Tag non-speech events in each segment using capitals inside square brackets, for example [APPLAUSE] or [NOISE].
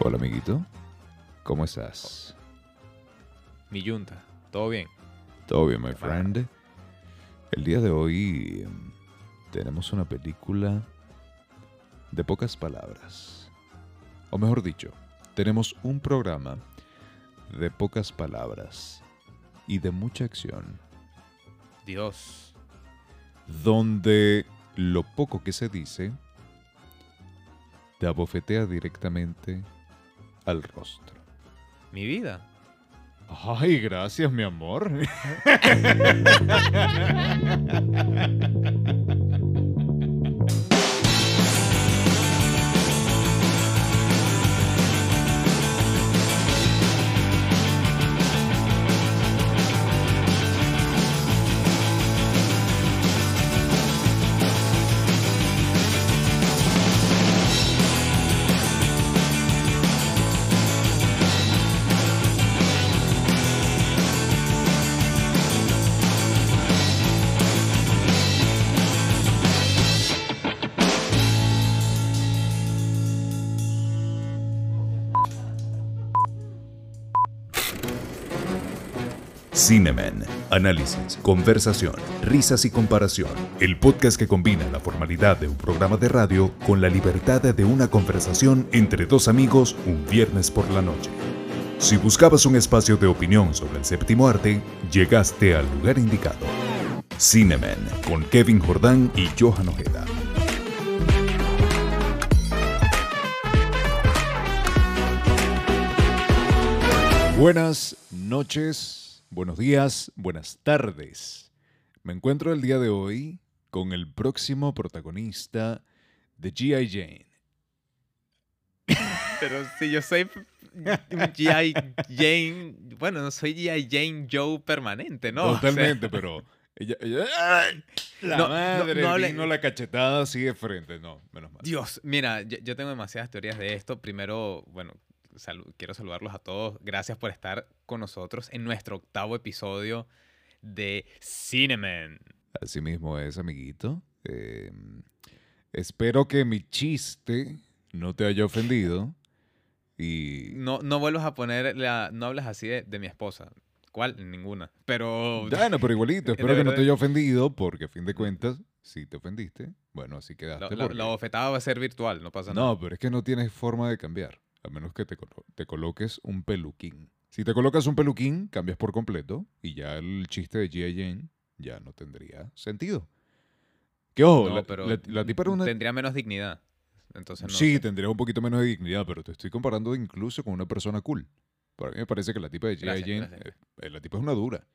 Hola, amiguito. ¿Cómo estás? Mi yunta, ¿todo bien? Todo bien, my friend. El día de hoy em, tenemos una película de pocas palabras. O mejor dicho, tenemos un programa de pocas palabras y de mucha acción, Dios. donde lo poco que se dice te abofetea directamente al rostro. Mi vida. Ay, gracias, mi amor. [LAUGHS] Cineman. Análisis, conversación, risas y comparación. El podcast que combina la formalidad de un programa de radio con la libertad de una conversación entre dos amigos un viernes por la noche. Si buscabas un espacio de opinión sobre el séptimo arte, llegaste al lugar indicado. Cineman con Kevin Jordán y Johan Ojeda. Buenas noches, buenos días, buenas tardes. Me encuentro el día de hoy con el próximo protagonista de G.I. Jane. Pero si yo soy G.I. Jane. Bueno, no soy G.I. Jane Joe permanente, ¿no? O sea, Totalmente, pero ella, ella- ¡Ay! la No, no, madre, no hable- vino la cachetada así de frente. No, menos mal. Dios, mira, yo, yo tengo demasiadas teorías de esto. Primero, bueno, salu- quiero saludarlos a todos. Gracias por estar con nosotros en nuestro octavo episodio de Cineman. Así mismo es, amiguito. Eh, espero que mi chiste no te haya ofendido. Y. No, no vuelvas a poner la. No hablas así de, de mi esposa. ¿Cuál? Ninguna. Pero. Bueno, pero igualito, [LAUGHS] espero que no te haya ofendido, porque a fin de cuentas, si te ofendiste, bueno, así quedaste. La, la- porque- la bofetada va a ser virtual, no pasa nada. No, pero es que no tienes forma de cambiar, a menos que te, colo- te coloques un peluquín. Si te colocas un peluquín, cambias por completo y ya el chiste de G.I. Jane ya no tendría sentido. Que ojo, No, la, pero la- la tipa era una... tendría menos dignidad. Entonces no sí, sé. tendría un poquito menos de dignidad, pero te estoy comparando incluso con una persona cool. Para mí me parece que la tipa de G.I. Jane, gracias. eh, eh, la tipa es una dura.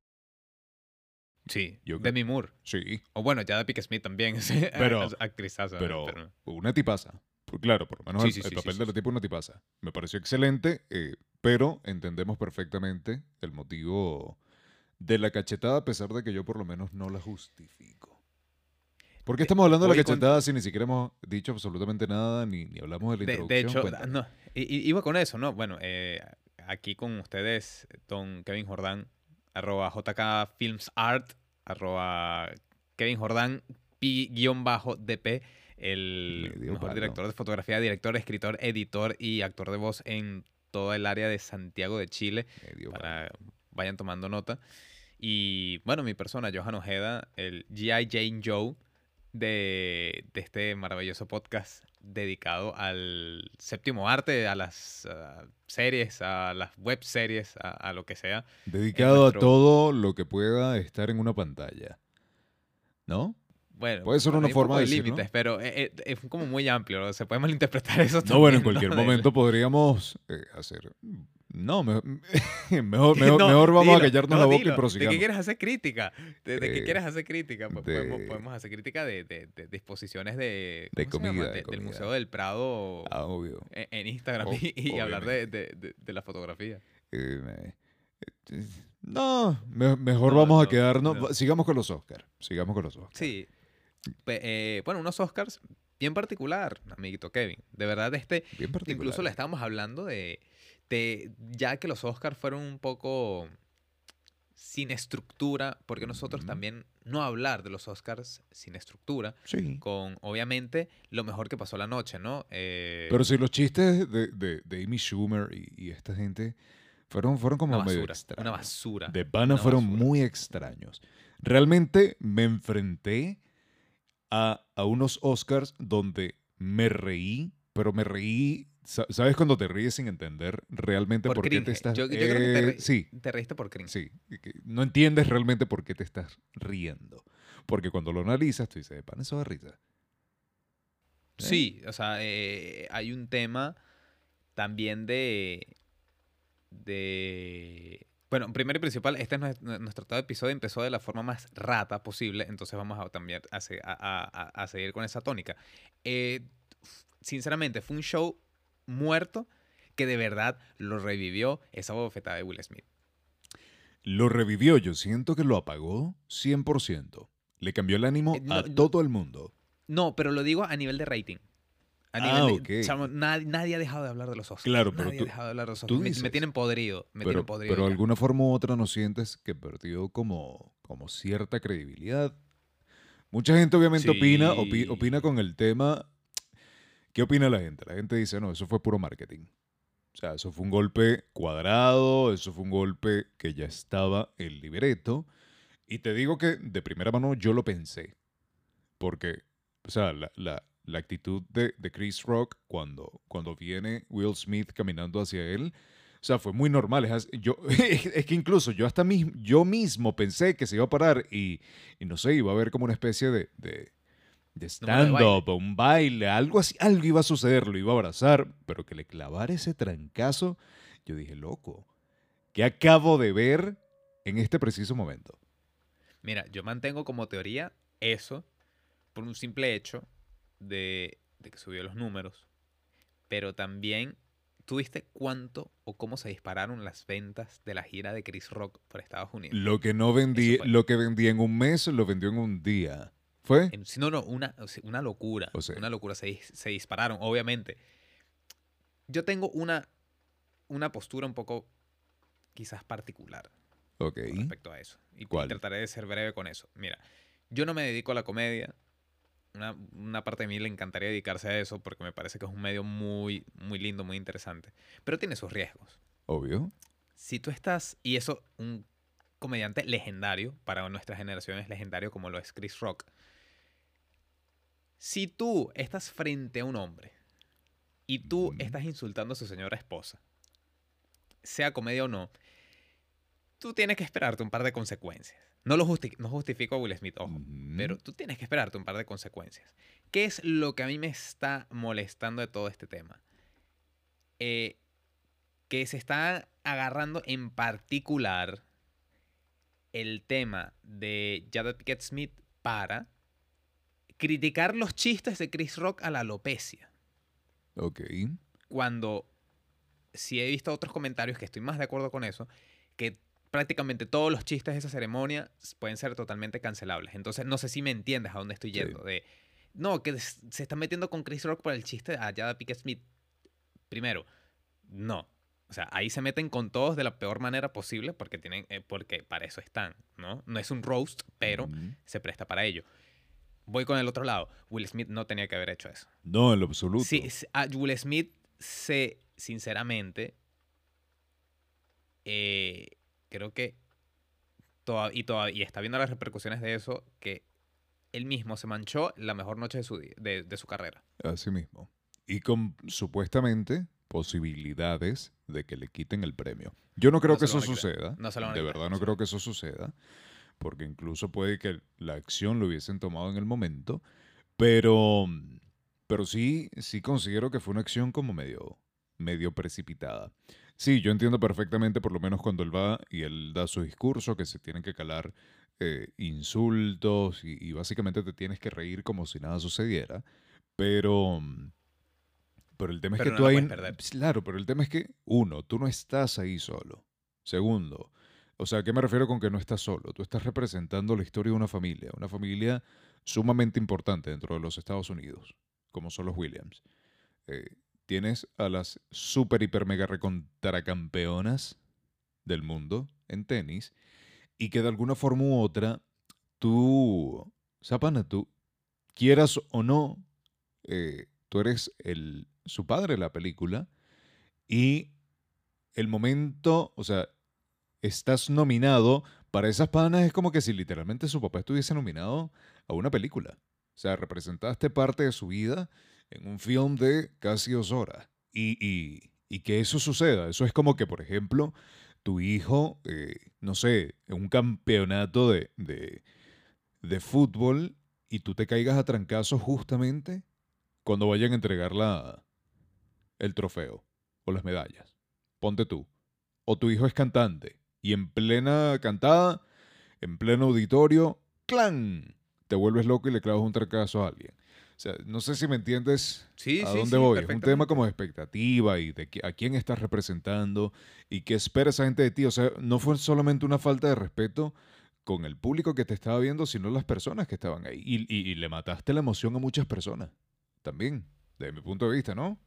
Sí, Yo Demi Moore. Sí, O bueno, ya de Pick Smith también. [LAUGHS] Pero- actrizaza. pero pero- una tipaza. Claro, por lo menos Sí, el, sí, el sí, papel de la tipa una tipaza. Me pareció excelente, eh, pero entendemos perfectamente el motivo de la cachetada, a pesar de que yo por lo menos no la justifico. ¿Por qué De- estamos hablando de la voy con- cachetada si ni siquiera hemos dicho absolutamente nada, ni, ni hablamos de la De, introducción? de hecho, no, iba con eso, ¿no? Bueno, eh, aquí con ustedes, don Kevin Jordán, arroba JK Films Art, arroba Kevin Jordán, pi-dp, el mejor director de fotografía, director, escritor, editor y actor de voz en todo el área de Santiago de Chile. Para vayan tomando nota. Y bueno, mi persona, Johan Ojeda, el G.I. Jane Joe de, de este maravilloso podcast dedicado al séptimo arte, a las ah, series, a las web series, a, a lo que sea. Dedicado nuestro- a todo lo que pueda estar en una pantalla. ¿No? Bueno, Puede ser una un forma poco de de decirlo. límites, pero eh, eh, es como muy amplio, ¿no? se puede malinterpretar eso No, bueno, en también, cualquier ¿no? Momento podríamos eh, hacer... No, me- [LAUGHS] mejor, mejor, No, mejor vamos a dilo, callarnos no, la boca dilo. y ¿De prosigamos. qué quieres hacer crítica? ¿De, de qué quieres hacer crítica? Pues de- podemos, podemos hacer crítica de, de, de de... De comida, de De- del comida. Museo del Prado Ah, obvio. en, en Instagram O- y, y hablar de, de- de- de la fotografía. Eh, me- eh, no, me- mejor No, vamos a no, quedarnos. no. Sigamos con los Oscars. Sigamos con los Oscars. Sí. Eh, bueno, unos Oscars bien particular, amiguito Kevin. De verdad, este... Bien particular. Incluso le estábamos hablando de, de... Ya que los Oscars fueron un poco... sin estructura, porque nosotros Ujú. también no hablar de los Oscars sin estructura, Sí. con obviamente lo mejor que pasó la noche, ¿no? Eh, Pero si los chistes de, de, de Amy Schumer y, y esta gente fueron, fueron como una medio basura, extraños. una basura. De pana fueron basura. muy extraños. Realmente me enfrenté a, a unos Oscars donde me reí, pero me reí. sa- ¿Sabes cuando te ríes sin entender realmente Por por, qué te estás Yo- yo creo que te Eh, re- Sí, Te reíste por cringe. sí. No entiendes realmente por qué te estás riendo. Porque cuando lo analizas, tú dices, de pana, eso da risa. Sí, o sea, eh, hay un tema también de. de. Bueno, primero y principal, este es nues- nu- nuestro todo episodio empezó de la forma más rata posible, entonces vamos a también a, a- a- a- seguir con esa tónica. Eh, sinceramente, fue un show muerto que de verdad lo revivió esa bofetada de Will Smith. Lo revivió, yo siento que lo apagó 100%. Le cambió el ánimo Eh, no, a todo el mundo. No, pero lo digo a nivel de rating. A Ah, nivel de- chamo, nadie, nadie ha dejado de hablar de los Oscars. Claro, pero nadie tú- ha dejado de hablar de los Oscars. Me- Me, tienen podrido. Me pero tienen podrido. pero de alguna forma u otra no sientes que perdió como, como cierta credibilidad. Mucha gente obviamente opina, opi- Sí. opina con el tema. ¿Qué opina la gente? La gente dice, no, eso fue puro marketing. O sea, eso fue un golpe cuadrado, eso fue un golpe que ya estaba el libreto. Y te digo que de primera mano yo lo pensé. Porque, o sea, la, la- la actitud de, de Chris Rock cuando, cuando viene Will Smith caminando hacia él, o sea, fue muy normal. Es, yo, [LAUGHS] es que incluso yo hasta yo mismo pensé que se iba a parar y, y no sé, iba a haber como una especie de, de, de stand-up, un baile, algo así, algo iba a suceder, lo iba a abrazar, pero que le clavara ese trancazo, yo dije, loco, ¿qué acabo de ver en este preciso momento? Mira, yo mantengo como teoría eso por un simple hecho de, de que subió los números. Pero también, ¿tú viste cuánto o cómo se dispararon las ventas de la gira de Chris Rock por Estados Unidos? Lo que no vendí, lo que vendí en un mes, lo vendió en un día. ¿Fue? En- no, no, una, una locura. O sea. Una locura. Se, se dispararon, obviamente. Yo tengo una, una postura un poco quizás particular Ok. con respecto a eso. Y ¿Cuál? trataré de ser breve con eso. Mira, yo no me dedico a la comedia. Una, una parte de mí le encantaría dedicarse a eso porque me parece que es un medio muy, muy lindo, muy interesante. Pero tiene sus riesgos. Obvio. Si tú estás, y eso, un comediante legendario, para nuestra generación es legendario como lo es Chris Rock. Si tú estás frente a un hombre y tú estás insultando a su señora esposa, sea comedia o no, tú tienes que esperarte un par de consecuencias. No lo justi- no justifico a Will Smith, ojo, pero tú tienes que esperarte un par de consecuencias. ¿Qué es lo que a mí me está molestando de todo este tema? Eh, que se está agarrando en particular el tema de Jada Pickett Smith para criticar los chistes de Chris Rock a la alopecia. Ok. Cuando sí he visto otros comentarios que estoy más de acuerdo con eso, que prácticamente todos los chistes de esa ceremonia pueden ser totalmente cancelables. Entonces, no sé si me entiendes a dónde estoy Sí. yendo. De, no, que se está metiendo con Chris Rock por el chiste a Jada Pickett Smith. Primero, no. O sea, ahí se meten con todos de la peor manera posible porque tienen, eh, porque para eso están, ¿no? No es un roast, pero se presta para ello. Voy con el otro lado. Will Smith no tenía que haber hecho eso. No, en lo absoluto. Sí, a Will Smith se, sinceramente, eh, creo que toda- y, toda- y está viendo las repercusiones de eso, que él mismo se manchó la mejor noche de su, de, de su carrera. Así mismo. Y con supuestamente posibilidades de que le quiten el premio. Yo no creo No que eso suceda. No de verdad no creo que eso suceda. Porque incluso puede que la acción lo hubiesen tomado en el momento. Pero, pero sí, sí considero que fue una acción como medio, medio precipitada. Sí, yo entiendo perfectamente, por lo menos cuando él va y él da su discurso, que se tienen que calar eh, insultos y, y básicamente te tienes que reír como si nada sucediera. Pero, pero el tema es que no tú ahí... Claro, pero el tema es que, uno, tú no estás ahí solo. Segundo, o sea, ¿a qué me refiero con que no estás solo? Tú estás representando la historia de una familia, una familia sumamente importante dentro de los Estados Unidos, como son los Williams. Eh, tienes a las super, hiper, mega recontracampeonas del mundo en tenis y que de alguna forma u otra tú, Zapana, tú, quieras o no, eh, tú eres el, su padre en la película y el momento, o sea, estás nominado para esas panas es como que si literalmente su papá estuviese nominado a una película. O sea, representaste parte de su vida en un film de casi dos horas. Y, y, que eso suceda, eso es como que, por ejemplo, tu hijo, eh, no sé, en un campeonato de, de, de fútbol y tú te caigas a trancazos justamente cuando vayan a entregar la, el trofeo o las medallas. Ponte tú. O tu hijo es cantante y en plena cantada, en pleno auditorio, ¡clan! Te vuelves loco y le clavas un trancazo a alguien. O sea, no sé si me entiendes Sí, a sí, dónde sí, voy. Es un tema como de expectativa y de a quién estás representando y qué espera esa gente de ti. O sea, no fue solamente una falta de respeto con el público que te estaba viendo, sino las personas que estaban ahí. Y, y- y le mataste la emoción a muchas personas. También, desde mi punto de vista, ¿no?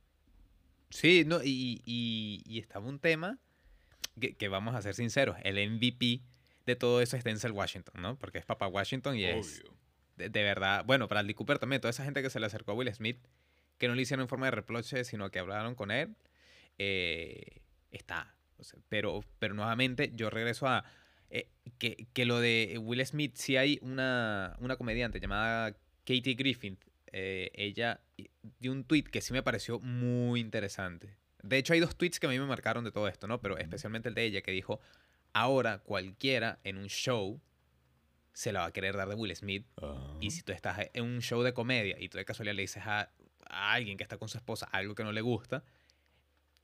Sí, no, y, estaba un tema que, que vamos a ser sinceros, el MVP de todo eso es Denzel Washington, ¿no? Porque es papá Washington y es de, de verdad, bueno, Bradley Cooper también, toda esa gente que se le acercó a Will Smith, que no le hicieron en forma de reproche, sino que hablaron con él, eh, está. O sea, pero, pero nuevamente yo regreso a eh, que, que lo de Will Smith, sí hay una, una comediante llamada Katie Griffin, eh, ella dio un tweet que sí me pareció muy interesante. De hecho, hay dos tweets que a mí me marcaron de todo esto, ¿no? Pero especialmente el de ella, que dijo, ahora cualquiera en un show se la va a querer dar de Will Smith. Y si tú estás en un show de comedia y tú de casualidad le dices a, a alguien que está con su esposa algo que no le gusta,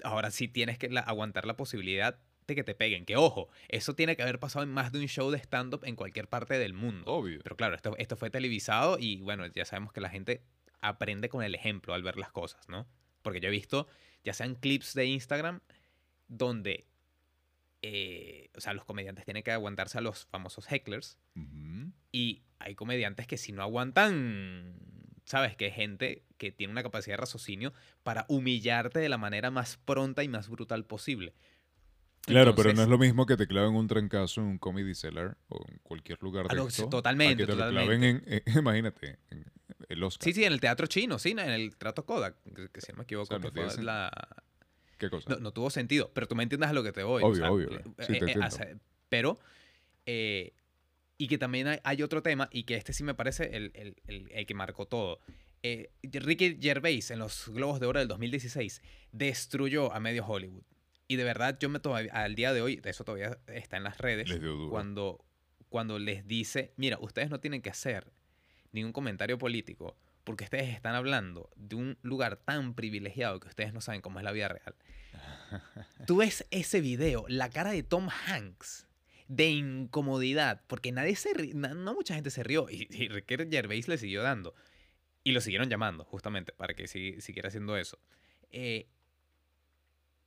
ahora sí tienes que la- aguantar la posibilidad de que te peguen. Que ojo, eso tiene que haber pasado en más de un show de stand-up en cualquier parte del mundo. Obvio. Pero claro, esto, esto fue televisado y bueno, ya sabemos que la gente aprende con el ejemplo al ver las cosas, ¿no? Porque yo he visto, ya sean clips de Instagram, donde, eh, o sea, los comediantes tienen que aguantarse a los famosos hecklers y hay comediantes que si no aguantan, sabes, que hay gente que tiene una capacidad de raciocinio para humillarte de la manera más pronta y más brutal posible. Claro, pero no es lo mismo que te claven un trancazo en un comedy cellar o en cualquier lugar de no, esto, a totalmente, que te lo totalmente. claven en, en- [LAUGHS] imagínate, en el Oscar. Sí, sí, en el teatro chino, sí, en el trato Kodak, que, que si no me equivoco, sea, no que fue tiene sen- la... ¿Qué cosa? No, no tuvo sentido, pero tú me entiendes a lo que te voy. o Obvio, sea, obvio, eh, te eh, hace- pero, eh, y que también hay, hay otro tema, y que este sí me parece el, el- el- el que marcó todo. Eh, Ricky Gervais en los Globos de Oro del 2016 destruyó a medio Hollywood. Y de verdad, yo me todavía, al día de hoy, eso todavía está en las redes, Les dio duro. cuando, cuando les dice, mira, ustedes no tienen que hacer ningún comentario político, porque ustedes están hablando de un lugar tan privilegiado que ustedes no saben cómo es la vida real. [LAUGHS] Tú ves ese video, la cara de Tom Hanks de incomodidad, porque nadie se ri- na- no mucha gente se rió y, y Ricky Gervais le siguió dando y lo siguieron llamando justamente para que si- siguiera haciendo eso. Eh,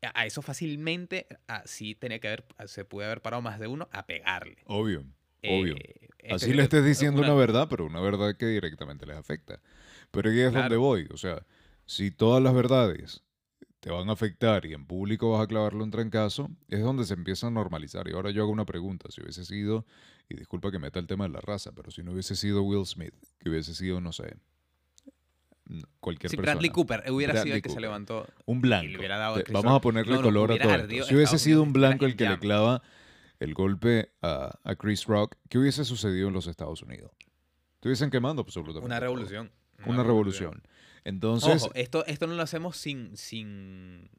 a a eso fácilmente así tenía que haber se puede haber parado más de uno a pegarle. Obvio, obvio. Eh, Así este- le estés diciendo una- una verdad, pero una verdad que directamente les afecta. Pero ahí es donde voy. O sea, si todas las verdades te van a afectar y en público vas a clavarle un trancazo, es donde se empieza a normalizar. Y ahora yo hago una pregunta. Si hubiese sido, y disculpa que meta el tema de la raza, pero si no hubiese sido Will Smith, que hubiese sido, no sé, cualquier Si persona. Bradley Cooper hubiera sido el que se levantó. Un blanco. le dado a Vamos a ponerle No, no, color a todo ardido Si hubiese sido un blanco el que le clava el golpe a, a Chris Rock, ¿qué hubiese sucedido en los Estados Unidos? Estuviesen quemando absolutamente. Una todo. Una revolución. Entonces, Ojo, esto, esto no lo hacemos sin, sin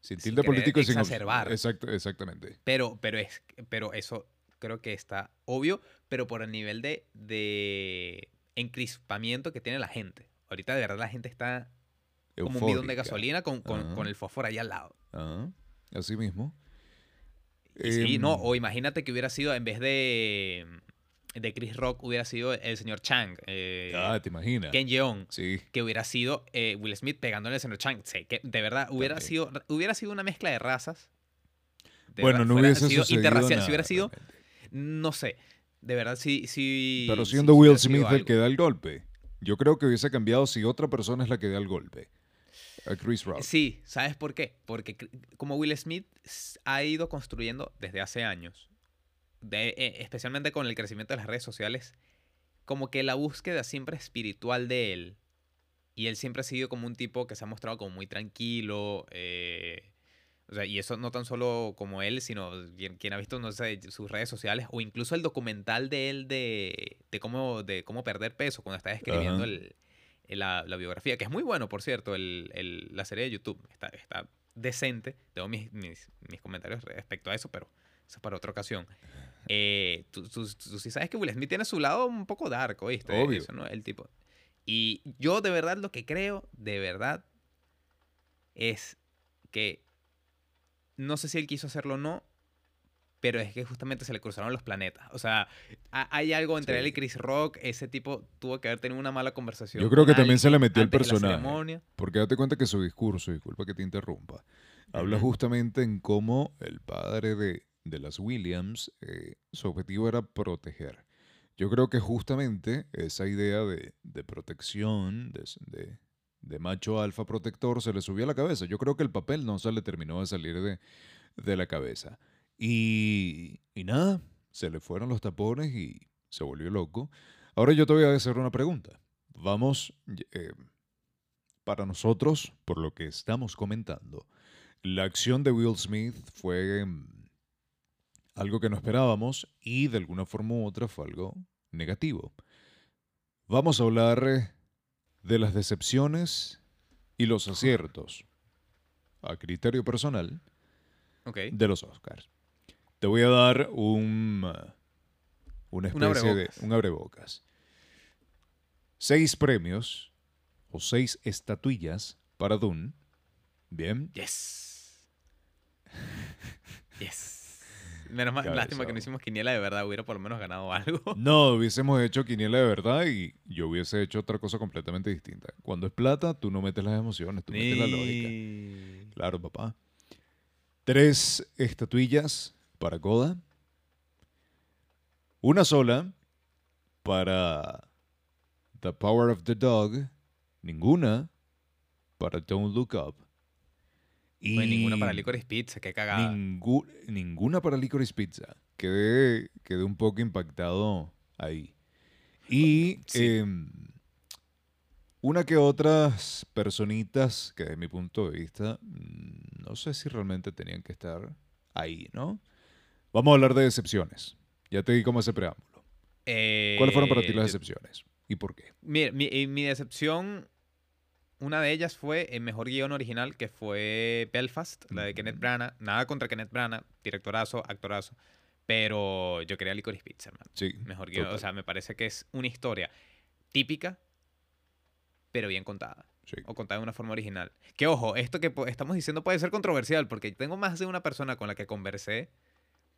sin tilde político y sin. exacerbar. Exacto, exactamente. Pero, pero, es, pero eso creo que está obvio, pero por el nivel de, de encrispamiento que tiene la gente. Ahorita de verdad la gente está como un bidón de gasolina con, con- con el fósforo ahí al lado. Ajá, Así mismo. Y sí, no, Em, o imagínate que hubiera sido, en vez de, de Chris Rock, hubiera sido el señor Chang, eh, Ah, te imaginas. Ken Jeong, Sí. que hubiera sido eh, Will Smith pegándole al señor Chang. Sí, que de verdad hubiera También. sido, hubiera sido una mezcla de razas. De Bueno, verdad, no hubiese sido interracial. nada, Si hubiera sido, realmente. no sé, de verdad sí, sí. Pero siendo sí Will Smith el que da el golpe, yo creo que hubiese cambiado si otra persona es la que da el golpe. A Chris Rock. Sí, ¿sabes por qué? Porque como Will Smith ha ido construyendo desde hace años de- eh, especialmente con el crecimiento de las redes sociales, como que la búsqueda siempre espiritual de él, y él siempre ha sido como un tipo que se ha mostrado como muy tranquilo, eh, o sea, y eso no tan solo como él, sino quien, quien ha visto, no sé, sus redes sociales, o incluso el documental de él de, de, cómo, de cómo perder peso, cuando está escribiendo el, el- la, la biografía, que es muy bueno, por cierto, el, el- la serie de YouTube, está, está decente, tengo mis, mis, mis comentarios respecto a eso, pero eso es para otra ocasión. Eh, tú, tú- tú sí sabes que Will Smith tiene su lado un poco dark, ¿oíste? Obvio. Eso, ¿no? El tipo. Y yo de verdad lo que creo, de verdad, es que no sé si él quiso hacerlo o no, pero es que justamente se le cruzaron los planetas. O sea, ha- hay algo entre Sí. él y Chris Rock. Ese tipo tuvo que haber tenido una mala conversación. Yo creo que también se le metió el personaje. Porque date cuenta que su discurso, disculpa que te interrumpa, habla justamente en cómo el padre de, de las Williams, eh, su objetivo era proteger. Yo creo que justamente esa idea de, protección, de, macho alfa protector, se le subió a la cabeza. Yo creo que el papel no se le terminó de salir de, la cabeza. Y, nada, se le fueron los tapones y se volvió loco. Ahora yo te voy a hacer una pregunta. Vamos, eh, para nosotros, por lo que estamos comentando, la acción de Will Smith fue mm, algo que no esperábamos y de alguna forma u otra fue algo negativo. Vamos a hablar eh, de las decepciones y los aciertos, a criterio personal, de los Oscars. Te voy a dar un, uh, una Un especie de un abrebocas. Seis premios o seis estatuillas para Dune. Bien. Yes. [LAUGHS] Yes. Menos mal, lástima que no hicimos quiniela de verdad, hubiera por lo menos ganado algo. [LAUGHS] No, hubiésemos hecho quiniela de verdad y yo hubiese hecho otra cosa completamente distinta. Cuando es plata, tú no metes las emociones, tú metes la lógica. Claro, papá. Tres estatuillas para Coda. Una sola para The Power of the Dog. Ninguna para Don't Look Up. Y Pues ninguna para Licorice Pizza, qué cagada. ningú- ninguna para Licorice Pizza. Quedé, quedé un poco impactado ahí. Y Sí. em, una que otras personitas que desde mi punto de vista mm, no sé si realmente tenían que estar ahí, ¿no? Vamos a hablar de decepciones. Ya te di como ese preámbulo. ¿Cuáles fueron para ti Eh, las yo- decepciones? ¿Y por qué? Mi, eh, mi decepción, una de ellas fue el mejor guion original, que fue Belfast, la de Kenneth. Branagh. Nada contra Kenneth Branagh, directorazo, actorazo. Pero yo quería Licorice Pizza, hermano. Sí. Mejor guion. O sea, me parece que es una historia típica, pero bien contada. Sí. O contada de una forma original. Que ojo, esto que estamos diciendo puede ser controversial, porque tengo más de una persona con la que conversé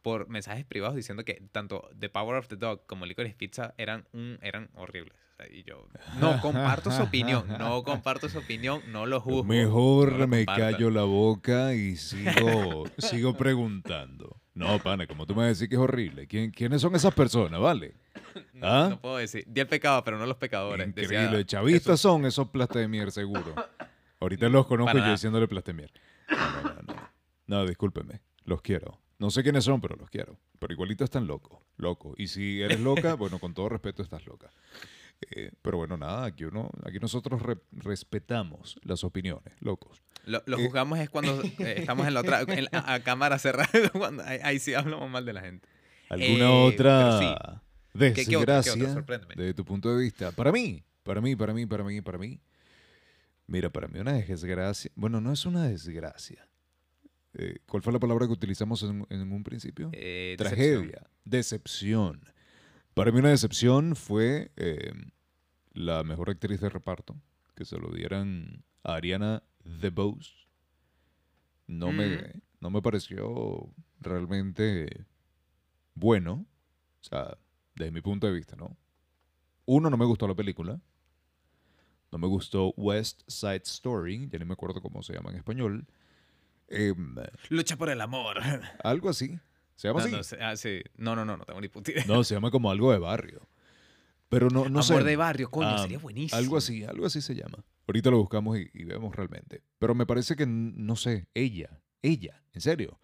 por mensajes privados diciendo que tanto The Power of the Dog como Licorice Pizza eran, un, eran horribles. O sea, y yo no [LAUGHS] comparto su opinión, no comparto su opinión, no lo juzgo. Mejor no me callo la boca y sigo, sigo preguntando. No, pana, como tú me vas a decir que es horrible. ¿Quién- ¿Quiénes son esas personas, vale? No, ¿Ah? no puedo decir. Di el pecado, pero no los pecadores. Decía Increíble. Chavistas Jesús. son esos plastemier, seguro. Ahorita los conozco yo diciéndole plastemier. No, no, no, no. No, discúlpeme. Los quiero. No sé quiénes son, pero los quiero. Pero igualito están locos. Loco. Y si eres loca, [LAUGHS] bueno, con todo respeto estás loca. Eh, pero bueno, nada, aquí uno, aquí nosotros re- respetamos las opiniones, locos. Lo, lo Eh. juzgamos es cuando [LAUGHS] eh, estamos en la otra, en la- a, cámara cerrada. [LAUGHS] cuando- ahí, ahí sí hablamos mal de la gente. ¿Alguna Eh, otra sí. ¿Qué- qué qué desgracia Sorpréndeme. desde tu punto de vista? Para mí, para mí, para mí, para mí, para mí. Mira, para mí una desgracia. Bueno, no es una desgracia. Eh, ¿Cuál fue la palabra que utilizamos en, en un principio? Eh, decepción. Tragedia, decepción. Para mí una decepción fue eh, la mejor actriz de reparto, que se lo dieran a Ariana DeBose. No, Mm. me, no me pareció realmente bueno, o sea, desde mi punto de vista, ¿no? Uno, no me gustó la película. No me gustó West Side Story, ya ni me acuerdo cómo se llama en español. Em, Lucha por el amor. [LAUGHS] algo así. ¿Se llama No, así? no, sé, ah, sí. no, no, no, no tengo ni puta idea. No, se llama como algo de barrio. Pero no, no sé. amor de barrio, coño, Ah, sería buenísimo. Algo así, algo así se llama. Ahorita lo buscamos y, y vemos realmente. Pero me parece que, no sé, ella, ella, en serio.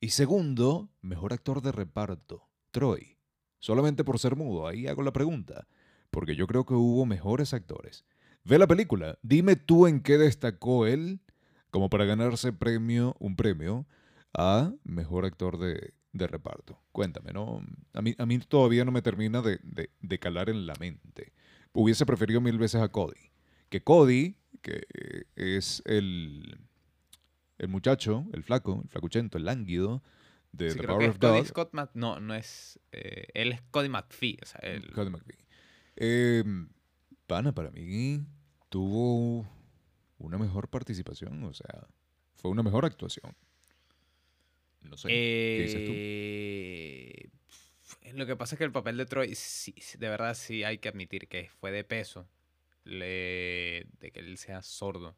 Y segundo, mejor actor de reparto. Troy. Solamente por ser mudo, ahí hago la pregunta. Porque yo creo que hubo mejores actores. Ve la película, dime tú en qué destacó él como para ganarse premio, un premio a mejor actor de, de reparto. Cuéntame, ¿no? A mí, a mí todavía no me termina de, de- de calar en la mente. Hubiese preferido mil veces a Cody. Que Cody, que es el, el muchacho, el flaco, el flacuchento, el lánguido de Sí, The Power of Cody Dog. Scott Mac- no, no es. eh, él es Cody McPhee. O sea, él- Cody McPhee. Eh, Pana, para mí tuvo una mejor participación, o sea, fue una mejor actuación. No sé, ¿qué dices tú? Eh, Lo que pasa es que el papel de Troy, sí, de verdad sí hay que admitir que fue de peso, le- de que él sea sordo.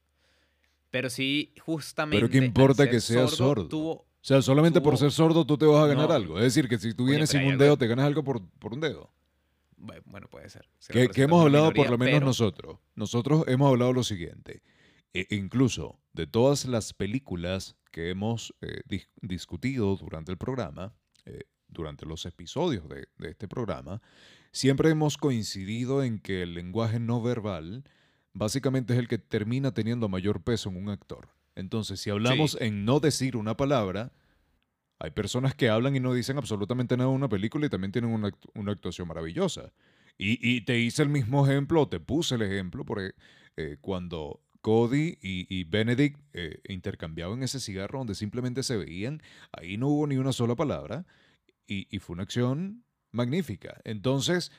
Pero sí, justamente. qué al importa que sea sordo? Tuvo, O sea, solamente por ser sordo tú te vas a ganar No. algo. Es decir, que si tú vienes pero sin un dedo, te ganas algo por, por un dedo. bu- bueno, puede ser. se Que, representa que hemos hablado por lo menos pero- nosotros. Nosotros hemos hablado lo siguiente. E- incluso de todas las películas que hemos eh, dis- discutido durante el programa, eh, durante los episodios de, de este programa, siempre hemos coincidido en que el lenguaje no verbal básicamente es el que termina teniendo mayor peso en un actor. Entonces, si hablamos Sí. en no decir una palabra, hay personas que hablan y no dicen absolutamente nada en una película y también tienen una, una actuación maravillosa. Y, y te hice el mismo ejemplo, o te puse el ejemplo, porque eh, cuando Cody y, y Benedict eh, intercambiaban ese cigarro donde simplemente se veían, ahí no hubo ni una sola palabra y, y fue una acción magnífica. Entonces,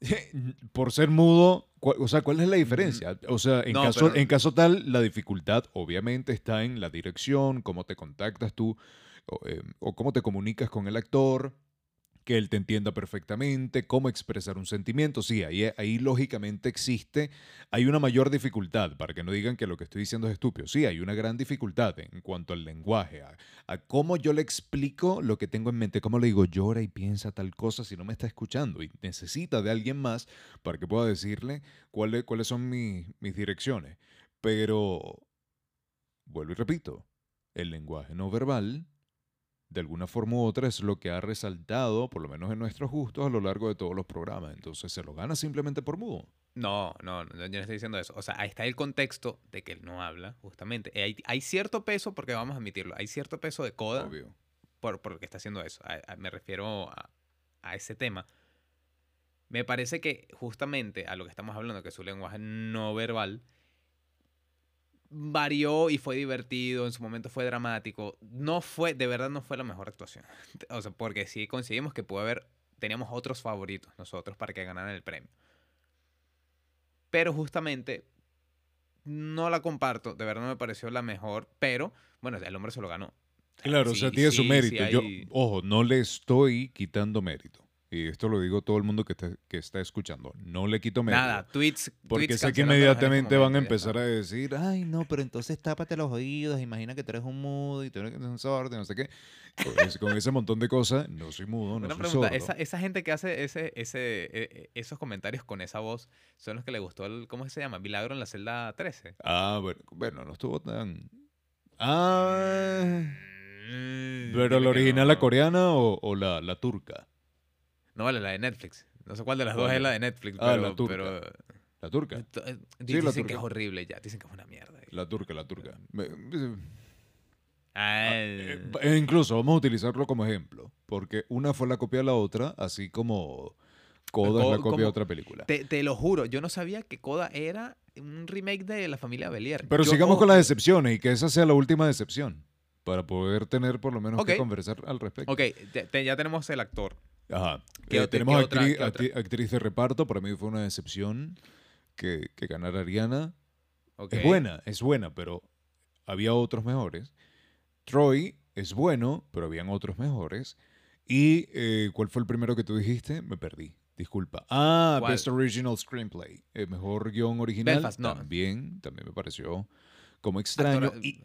[LAUGHS] por ser mudo, o sea, ¿cuál es la diferencia? O sea, en, No, caso, pero- en caso tal, la dificultad obviamente está en la dirección, cómo te contactas tú o, eh, o cómo te comunicas con el actor, que él te entienda perfectamente, cómo expresar un sentimiento. Sí, ahí, lógicamente existe, hay una mayor dificultad, para que no digan que lo que estoy diciendo es estúpido. Sí, hay una gran dificultad en cuanto al lenguaje, a, a cómo yo le explico lo que tengo en mente, cómo le digo, llora y piensa tal cosa si no me está escuchando y necesita de alguien más para que pueda decirle cuáles, cuáles son mis, mis direcciones. Pero, vuelvo y repito, el lenguaje no verbal de alguna forma u otra es lo que ha resaltado, por lo menos en nuestros gustos, a lo largo de todos los programas. Entonces se lo gana simplemente por mudo. No, no, no, yo no estoy diciendo eso. O sea, ahí está el contexto de que él no habla, justamente. Eh, Hay, hay cierto peso, porque vamos a admitirlo, hay cierto peso de coda Obvio. por, por lo que está haciendo eso. A- a- me refiero a, a ese tema. Me parece que justamente a lo que estamos hablando, que es su lenguaje no verbal, varió y fue divertido, en su momento fue dramático. No fue, de verdad no fue la mejor actuación. [LAUGHS] O sea, porque sí conseguimos que pudo haber, teníamos otros favoritos nosotros para que ganaran el premio. Pero justamente no la comparto, de verdad no me pareció la mejor, pero bueno, el hombre se lo ganó. Claro, o sea, sí- tiene su mérito. sí Yo, ojo, no le estoy quitando mérito. Y esto lo digo a todo el mundo que, está- que está escuchando. No le quito mérito. Nada, tweets. Porque tweets sé que inmediatamente van a empezar a decir, ay, no, pero entonces tápate los oídos, imagina que tú eres un mudo y tú eres un sordo, y no sé qué. Con ese, con ese montón de cosas, no soy mudo, no Una soy pregunta, sordo. esa, esa gente que hace ese, ese, e- e- esos comentarios con esa voz, ¿son los que le gustó el, ¿cómo se llama? Milagro en la celda 13. Ah, bueno, bueno, no estuvo tan... Ah, Mm, pero la original, la coreana o, o la, la turca. No vale, la de Netflix. No sé cuál de las dos es la de Netflix, Ah, pero... la turca. pero La turca. eh, eh, Sí, la dicen que es horrible ya, dicen que es una mierda. La turca, la turca. Me- Ah, eh, e incluso vamos a utilizarlo como ejemplo, porque una fue la copia de la otra, así como Coda es la Co- copia de otra película. te, te lo juro, yo no sabía que Coda era un remake de La Familia Belier. Pero Yo- sigamos con las decepciones y que esa sea la última decepción, para poder tener por lo menos que conversar al respecto. Ok, te- te- ya tenemos el actor. Ajá. ¿Qué Eh, otra- tenemos qué otra? actriz de reparto, para mí fue una decepción que, que ganara Ariana. Es buena, es buena, pero había otros mejores. Troy es bueno, pero habían otros mejores. ¿Y eh, cuál fue el primero que tú dijiste? Me perdí. Disculpa. Ah, ¿Cuál? Best Original Screenplay. El mejor guion original. Belfast, no. También, también me pareció como extraño. Actora- Y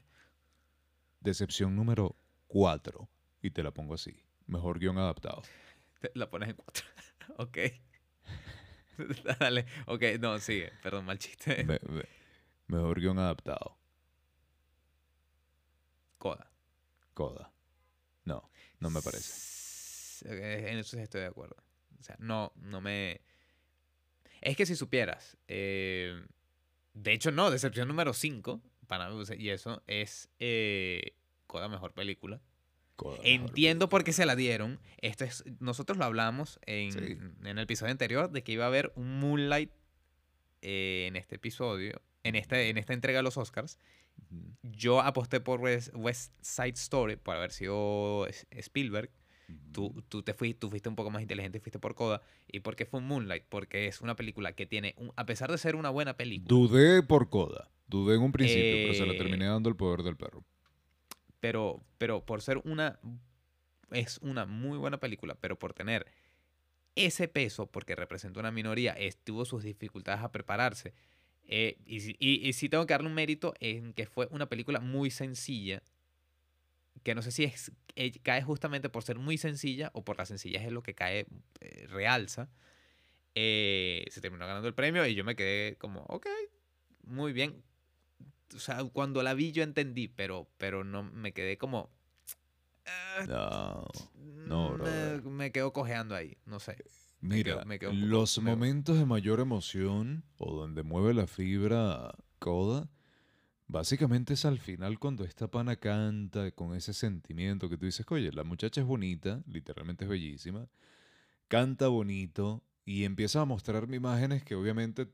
decepción número 4. Y te la pongo así. Mejor guion adaptado. La pones en cuatro. [LAUGHS] ok. [LAUGHS] Dale. Ok, no, sigue. Perdón, mal chiste. Me- me- mejor guion adaptado. Coda. Coda. No, no me parece. En eso sí estoy de acuerdo. O sea, no, no me... Es que si supieras, eh, de hecho no, decepción número 5, para mí, y eso es eh, Coda Mejor Película. Coda, Entiendo por qué se la dieron. Esto es, nosotros lo hablamos en, Sí. en el episodio anterior de que iba a haber un Moonlight eh, en este episodio, en, este, en esta entrega de los Oscars. Yo aposté por West, West Side Story por haber sido Spielberg. Tú, tú, te fuiste, tú fuiste un poco más inteligente y fuiste por Coda. ¿Y por qué fue un Moonlight? Porque es una película que tiene, un, a pesar de ser una buena película, Dudé por Coda. Dudé en un principio, pero se le Eh, terminé dando el poder del perro. Pero, pero por ser una, es una muy buena película, pero por tener ese peso, porque representa una minoría, es- tuvo sus dificultades a prepararse. eh, y, y, y sí tengo que darle un mérito en que fue una película muy sencilla, que no sé si es, eh, cae justamente por ser muy sencilla o por la sencillez es lo que cae, eh, realza. eh, se terminó ganando el premio y yo me quedé como, ok, muy bien. O sea, cuando la vi yo entendí, pero, pero no me quedé como... ah, No. no, me, brother. me quedo cojeando ahí, no sé. Me Mira, quedo- me quedo poco- los me- momentos de mayor emoción o donde mueve la fibra Coda, básicamente es al final cuando esta pana canta con ese sentimiento que tú dices, oye, la muchacha es bonita, literalmente es bellísima, canta bonito y empieza a mostrarme imágenes que obviamente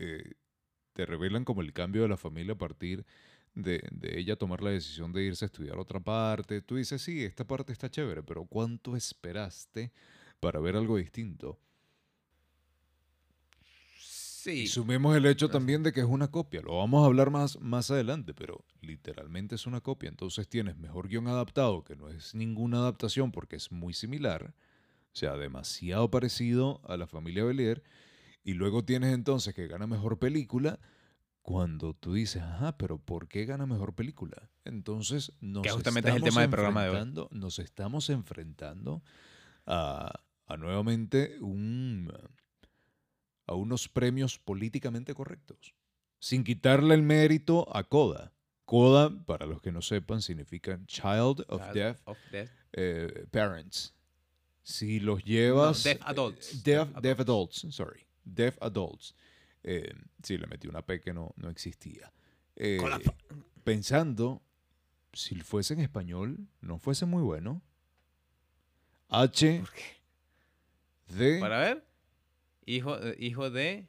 eh, te revelan como el cambio de la familia a partir de, de ella tomar la decisión de irse a estudiar otra parte. Tú dices, sí, esta parte está chévere, pero ¿cuánto esperaste para ver algo distinto? Sí. Y sumemos el hecho también de que es una copia. Lo vamos a hablar más, más adelante, pero literalmente es una copia. Entonces tienes mejor guion adaptado, que no es ninguna adaptación porque es muy similar. O sea, demasiado parecido a la familia Belier. Y luego tienes entonces que gana mejor película cuando tú dices, ajá, pero ¿por qué gana mejor película? Entonces nos Que justamente es el estamos tema del programa de hoy. enfrentando- Nos estamos enfrentando a, a nuevamente un, a unos premios políticamente correctos, sin quitarle el mérito a Coda. Coda, para los que no sepan, significa Child of Child Deaf of eh, Parents. Si los llevas... deaf eh, adults, Deaf, deaf deaf adults, sorry. Deaf adults. Eh, sí, le metí una P que no, no existía. Eh, pensando, si fuese en español, no fuese muy bueno. H, ¿Por qué? D, Para ver. Hijo, eh, hijo de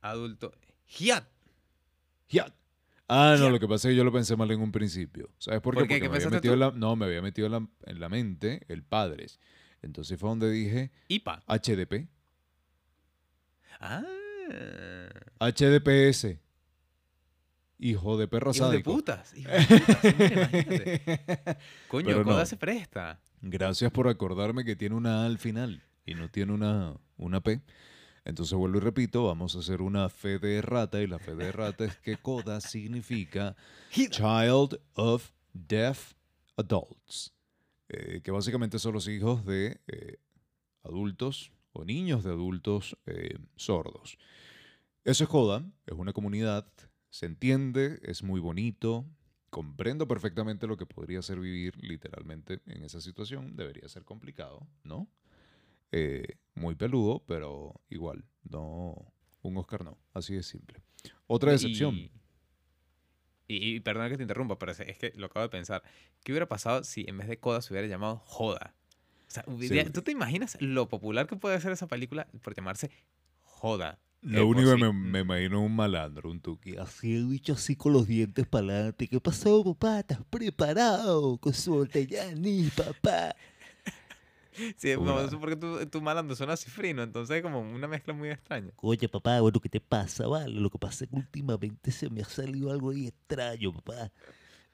adulto. Hiat. Hiat. Ah, no, Hiat. lo que pasa es que yo lo pensé mal en un principio. ¿Sabes por qué? ¿Por qué? Porque ¿Qué me había metido la, no, me había metido en la, en la mente el padres. Entonces fue donde dije IPA. HDP. Ah. HDPS. Hijo de perro Hijo de putas. Hijo de putas. imagínate. [LAUGHS] Coño, Pero Coda no. se presta. Gracias por acordarme que tiene una A al final y no tiene una, una P. Entonces vuelvo y repito, vamos a hacer una fe de rata y la fe de rata es que CODA [LAUGHS] significa Child of Deaf Adults, eh, que básicamente son los hijos de eh, adultos o niños de adultos eh, sordos. Eso es CODA, es una comunidad, se entiende, es muy bonito, comprendo perfectamente lo que podría ser vivir literalmente en esa situación, debería ser complicado, ¿no? Eh, muy peludo, pero igual, no, un Oscar no, así de simple. Otra decepción. Y, y, y perdona que te interrumpa, pero es, es que lo acabo de pensar. ¿Qué hubiera pasado si en vez de Coda se hubiera llamado Joda? O sea, ¿tú te imaginas lo popular que puede ser esa película por llamarse Joda? Lo Eh, único que me, me imagino es un malandro, un tuki. Así el bicho así con los dientes para adelante. ¿Qué pasó, papá? ¿Estás preparado? Con su botella de anís, papá. [LAUGHS] Sí, no, eso porque tu, tu malandro suena cifrino, entonces es como una mezcla muy extraña. Oye, papá, bueno, ¿qué te pasa, vale? Lo que pasa es que últimamente se me ha salido algo ahí extraño, papá.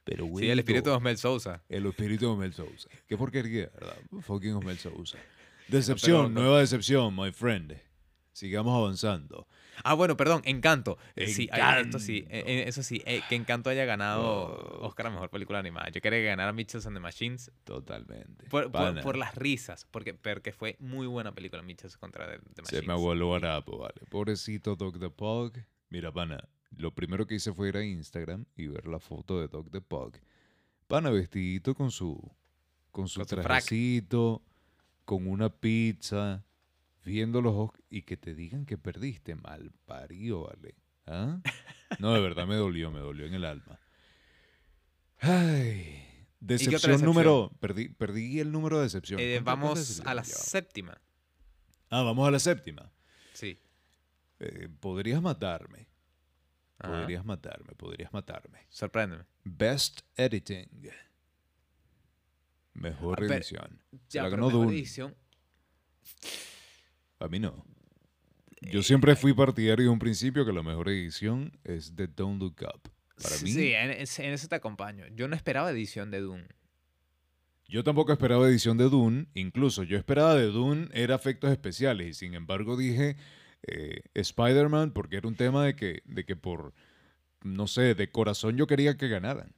Pero bueno. Sí, el espíritu de Osmel Sousa. El espíritu de Mel Sousa. Qué porquería, ¿verdad? Fucking Mel Sousa. [LAUGHS] Decepción, pero- nueva decepción, my friend. Sigamos avanzando. Ah, bueno, perdón, Encanto. Eh, Sí, ay, esto sí, eh, Encanto. eh, eso sí, que Encanto haya ganado Oh. Oscar a Mejor Película Animada. Yo quería que ganara Mitchells and the Machines Totalmente. por, por- las risas, porque, porque fue muy buena película Mitchells contra the, the Se Machines. me abuelo barato, vale. Pobrecito Doc the Pug. Mira, pana, lo primero que hice fue ir a Instagram y ver la foto de Doc the Pug. Pana vestidito con su, con su Con trajecito, con una pizza, viendo los Osc- y que te digan que perdiste mal parido, ¿vale? ¿Ah? No, de verdad me dolió, me dolió en el alma. Ay, decepción, decepción? número, perdí, perdí el número de decepción. Eh, ¿Cuántas- cuántas vamos a la séptima. Ah, vamos a la séptima. Sí. Eh, podrías matarme. Ajá. Podrías matarme, podrías matarme. Sorpréndeme. Best Editing. Mejor Ah, edición. Ya, la ganó mejor Dune. edición. A mí no. Yo Eh, siempre fui partidario de un principio que la mejor edición es de Don't Look Up. Para sí, mí, Sí, en, en eso te acompaño. Yo no esperaba edición de Dune. yo tampoco esperaba edición de Dune. Incluso yo esperaba de Dune era efectos especiales. Y sin embargo dije eh, Spider-Man porque era un tema de que, de que por, no sé, de corazón yo quería que ganaran.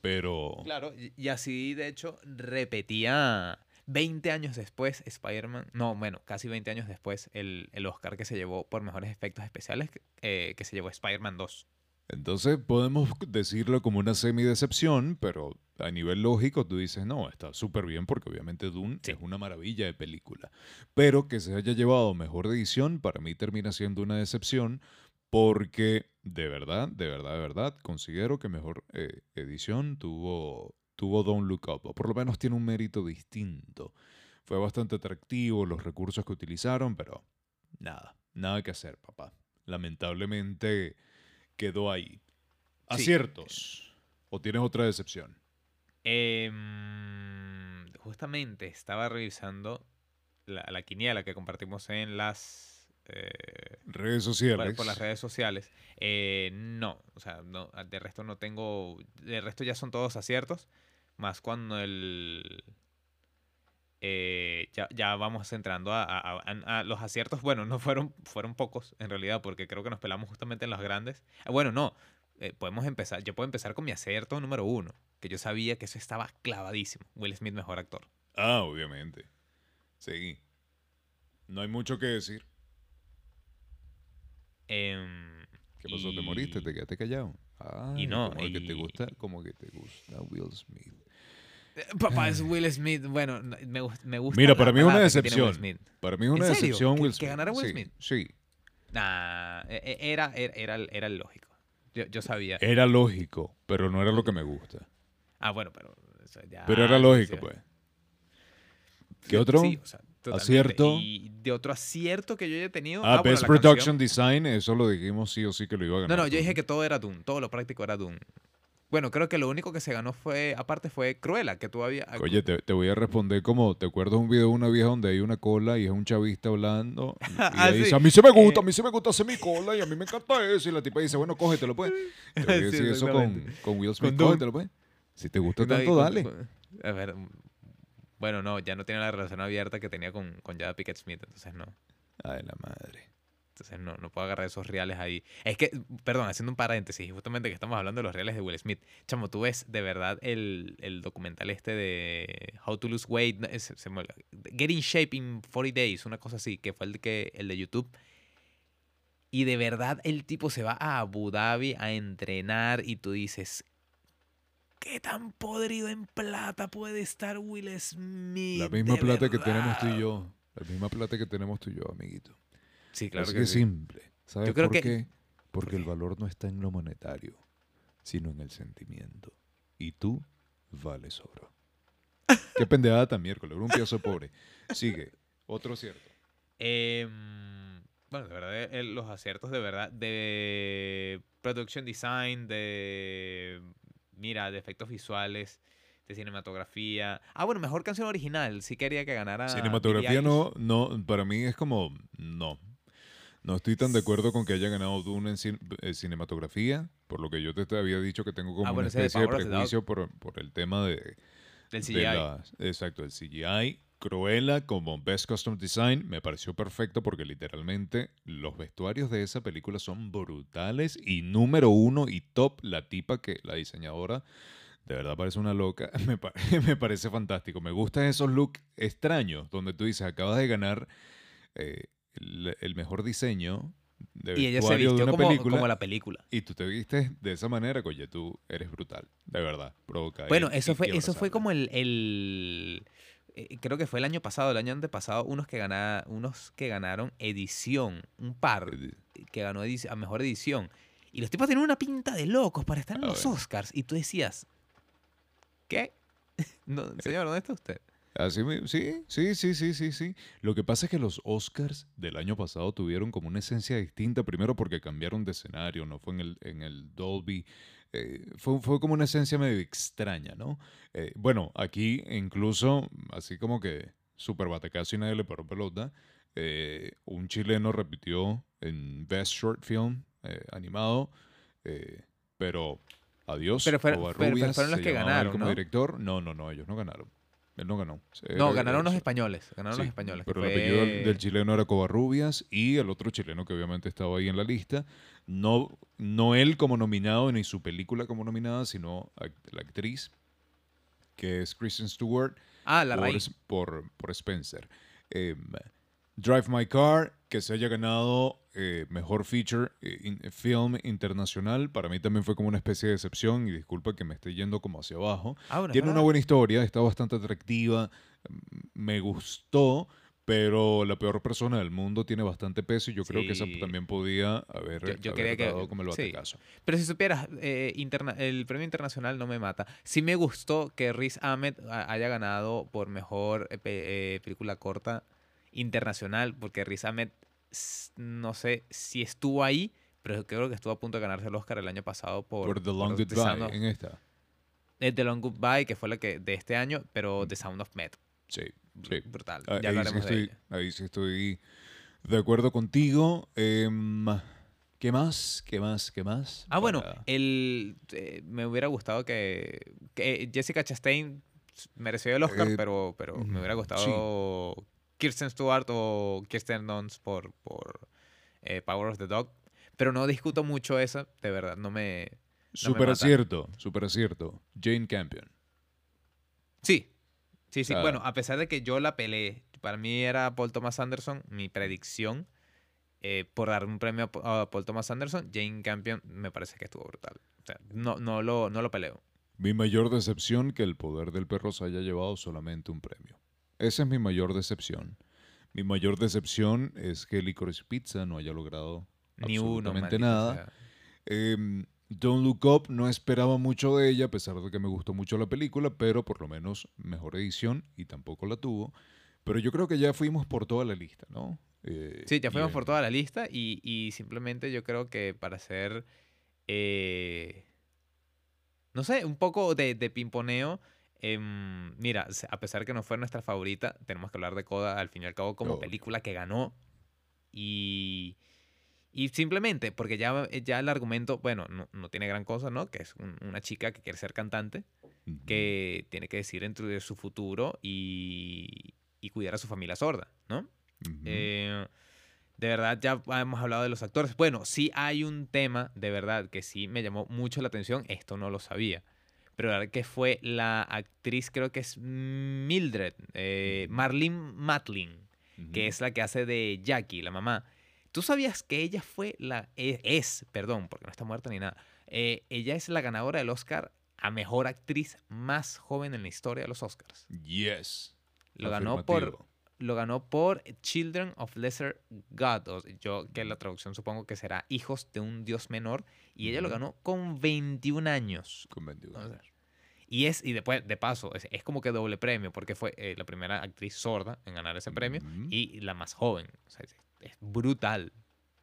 Pero... Claro, y, así de hecho repetía 20 años después Spider-Man, no, bueno, casi 20 años después el, el Oscar que se llevó por mejores efectos especiales eh, que se llevó Spider-Man 2. Entonces podemos decirlo como una semi-decepción, pero a nivel lógico tú dices, no, está súper bien porque obviamente Dune Sí. es una maravilla de película. Pero que se haya llevado mejor edición, para mí termina siendo una decepción porque de verdad, de verdad, de verdad, considero que mejor eh, edición tuvo, tuvo Don't Look Up, o por lo menos tiene un mérito distinto. Fue bastante atractivo los recursos que utilizaron, pero nada, nada que hacer, papá. Lamentablemente quedó ahí. ¿Aciertos? ¿O tienes otra decepción? Em, justamente estaba revisando la, la quiniela que compartimos en las... eh, Redes por, sociales. por las redes sociales. Eh, no, o sea, no, de resto no tengo, de resto ya son todos aciertos, más cuando el... eh, ya, ya vamos entrando a, a- a- a los aciertos. Bueno, no fueron, fueron pocos en realidad, porque creo que nos pelamos justamente en los grandes. Ah, Bueno, no, eh, podemos empezar, yo puedo empezar con mi acierto número uno, que yo sabía que eso estaba clavadísimo. Will Smith, mejor actor. Ah, obviamente. Sí. No hay mucho que decir. Em, ¿Qué pasó? ¿Te y- moriste? ¿Te quedaste callado? Ay, no, Como que te y- gusta, como que te gusta Will Smith. Papá, es Will Smith. Bueno, no, me, gust- me gusta. Mira, para mí es una que decepción. Para mí es una decepción ¿Que- Will que Smith. ganara Will sí, Smith? Sí. Nah, e- e- era, era, era, el- era lógico. Yo, yo sabía. Era lógico, pero no era lo que me gusta. Ah, bueno, pero. ya- Pero era lógico, sí. pues. ¿Qué otro? Sí, o sea, totalmente. ¿Acierto? Y de otro acierto que yo haya tenido. Ah, bueno, Best Production canción. Design, eso lo dijimos sí o sí que lo iba a No, ganar. no, yo Dune. dije que todo era Doom. Todo lo práctico era Doom. Bueno, creo que lo único que se ganó fue, aparte, fue Cruella, que tú habías. Oye, te, te voy a responder como, ¿te acuerdas un video de una vieja donde hay una cola y es un chavista hablando? [LAUGHS] Y Ah, dice, a mí se me gusta, Eh. a mí se me gusta hacer mi cola y a mí me encanta eso. Y la tipa dice, bueno, cógetelo pues. [LAUGHS] Te voy a Sí, decir eso con, Will Smith, Con cógetelo pues. Si te gusta No, tanto, dale. A ver. mm, Bueno, no, ya no tiene la relación abierta que tenía con, con Jada Pickett Smith, entonces no. Ay, la madre. Entonces no, no puedo agarrar esos reales ahí. Es que, perdón, haciendo un paréntesis, justamente que estamos hablando de los reales de Will Smith. Chamo, tú ves de verdad el, el documental este de How to Lose Weight, no, es- se me Get in Shape in 40 Days, una cosa así, que fue el, que, el de YouTube. Y de verdad el tipo se va a Abu Dhabi a entrenar y tú dices, ¿qué tan podrido en plata puede estar Will Smith? La misma plata que tenemos tú y verdad?" yo. La misma plata que tenemos tú y yo, amiguito. Sí, claro Así que que sí. simple. ¿Sabes Yo creo por que- qué? Porque el valor no está en lo monetario, sino en el sentimiento. Y tú vales [LAUGHS] oro. Qué pendejada tan miércoles, un piazo pobre. Sigue, otro cierto. Em, bueno, de verdad, eh, los aciertos de verdad de production design, de mira, de efectos visuales, de cinematografía. Ah, bueno, mejor canción original. Sí quería que ganara. Cinematografía no, no, para mí es como, no. No estoy tan de acuerdo con que haya ganado Dune en cin- eh, cinematografía, por lo que yo te había dicho que tengo como Ah, bueno, una de especie de prejuicio por, por el tema de, Del de CGI. exacto, el CGI. Cruella como Best Custom Design me pareció perfecto porque literalmente los vestuarios de esa película son brutales y número uno y top la tipa que la diseñadora de verdad parece una loca, [LAUGHS] me, pa- [LAUGHS] me parece fantástico. Me gustan esos looks extraños donde tú dices acabas de ganar eh, el, el mejor diseño de Y ella se vistió una como, película como la película. y tú te vistes de esa manera, oye, tú eres brutal, de verdad, provoca. Bueno, y- eso y fue, eso fue como el, el- eh, creo que fue el año pasado, el año antepasado, unos que, gana, unos que ganaron edición, un par que ganó edici- a mejor edición. Y los tipos tenían una pinta de locos para estar en A los ver. Oscars. Y tú decías, ¿qué? [LAUGHS] No, señor, ¿dónde está usted? Así sí, sí, sí, sí, sí, sí. Lo que pasa es que los Oscars del año pasado tuvieron como una esencia distinta, primero porque cambiaron de escenario, no fue en el, en el Dolby. eh, fue, fue como una esencia medio extraña, ¿no? Eh, bueno, aquí incluso, así como que super batacazo y nadie le paró pelota, eh, un chileno repitió en Best Short Film animado, pero adiós. Pero fueron- pero- pero Covarrubias fueron los que ganaron, como ¿no? director. No, no, no, ellos no ganaron. Él no ganó. No, Era- ganaron era- los españoles. Ganaron los españoles. Pero el apellido del, del chileno era Covarrubias y el otro chileno que obviamente estaba ahí en la lista. No, no él como nominado ni su película como nominada, sino act- la actriz, que es Kristen Stewart Ah, la por, raíz. por, por Spencer. Em, Drive My Car, que se haya ganado eh, mejor feature eh, in- film internacional, para mí también fue como una especie de decepción y disculpa que me esté yendo como hacia abajo. Ah, Tiene una buena historia, está bastante atractiva, m- me gustó, pero la peor persona del mundo tiene bastante peso y yo creo que esa también podía haber, Yo- yo haber creía que- dado como el sí. Pero si supieras, eh, interna- el premio internacional no me mata. Sí me gustó que Riz Ahmed ha- haya ganado por mejor pe- eh, película corta internacional, porque Riz Ahmed, no sé si estuvo ahí, pero creo que estuvo a punto de ganarse el Oscar el año pasado por, Por, The Long Goodbye, en esta. eh, The Long Goodbye, que fue la que de este año, pero The Sound of Metal. Sí, Br- sí. Brutal. Ah, Ya ahí, sí hablaremos de estoy, ella. ahí sí estoy de acuerdo contigo. Em, ¿Qué más? ¿Qué más? ¿Qué más? Ah, bueno, el, eh, me hubiera gustado que, que Jessica Chastain mereció el Oscar, Eh, pero, pero me hubiera mm, gustado Kirsten Stewart o Kirsten Dunst por, por eh, Power of the Dog. Pero no discuto mucho esa, de verdad, no me... Súper mata. acierto, súper acierto. Jane Campion. Sí, sí, sí. sea- bueno, a pesar de que yo la peleé, para mí era Paul Thomas Anderson, mi predicción eh, por dar un premio a Paul Thomas Anderson, Jane Campion me parece que estuvo brutal. O sea, no, no, lo, no lo peleo. Mi mayor decepción que el poder del perro se haya llevado solamente un premio. Esa es mi mayor decepción. Mi mayor decepción es que Licorice Pizza no haya logrado Ni absolutamente nada. Em, Don't Look Up no esperaba mucho de ella, a pesar de que me gustó mucho la película, pero por lo menos mejor edición y tampoco la tuvo. Pero yo creo que ya fuimos por toda la lista, ¿no? Eh, Sí, ya fuimos eh, por toda la lista y, y simplemente yo creo que para hacer, eh, no sé, un poco de, de pimponeo, em, mira, a pesar que no fue nuestra favorita, tenemos que hablar de Coda al fin y al cabo como película que ganó y, y simplemente porque ya, ya el argumento, bueno, no, no tiene gran cosa, ¿no? Que es un- una chica que quiere ser cantante ujú. que tiene que decidir entre su futuro y, y cuidar a su familia sorda, ¿no? Ujú. Eh, de verdad, ya hemos hablado de los actores. Bueno, sí hay un tema, de verdad, que sí me llamó mucho la atención. Esto no lo sabía. Pero la que fue la actriz, creo que es Mildred, eh, Marlene Matlin, que es la que hace de Jackie, la mamá. ¿Tú sabías que ella fue la... e- Es, perdón, porque no está muerta ni nada. eh, ella es la ganadora del Oscar a Mejor Actriz más joven en la historia de los Oscars. Yes. Lo ganó por lo ganó por Children of Lesser God. yo que la traducción supongo que será Hijos de un Dios menor. Y ella lo ganó con 21 años. Con 21 O sea, años. Y es, y después, de paso, es, es como que doble premio, porque fue eh, la primera actriz sorda en ganar ese premio Ujú. y la más joven. O sea, es, es brutal.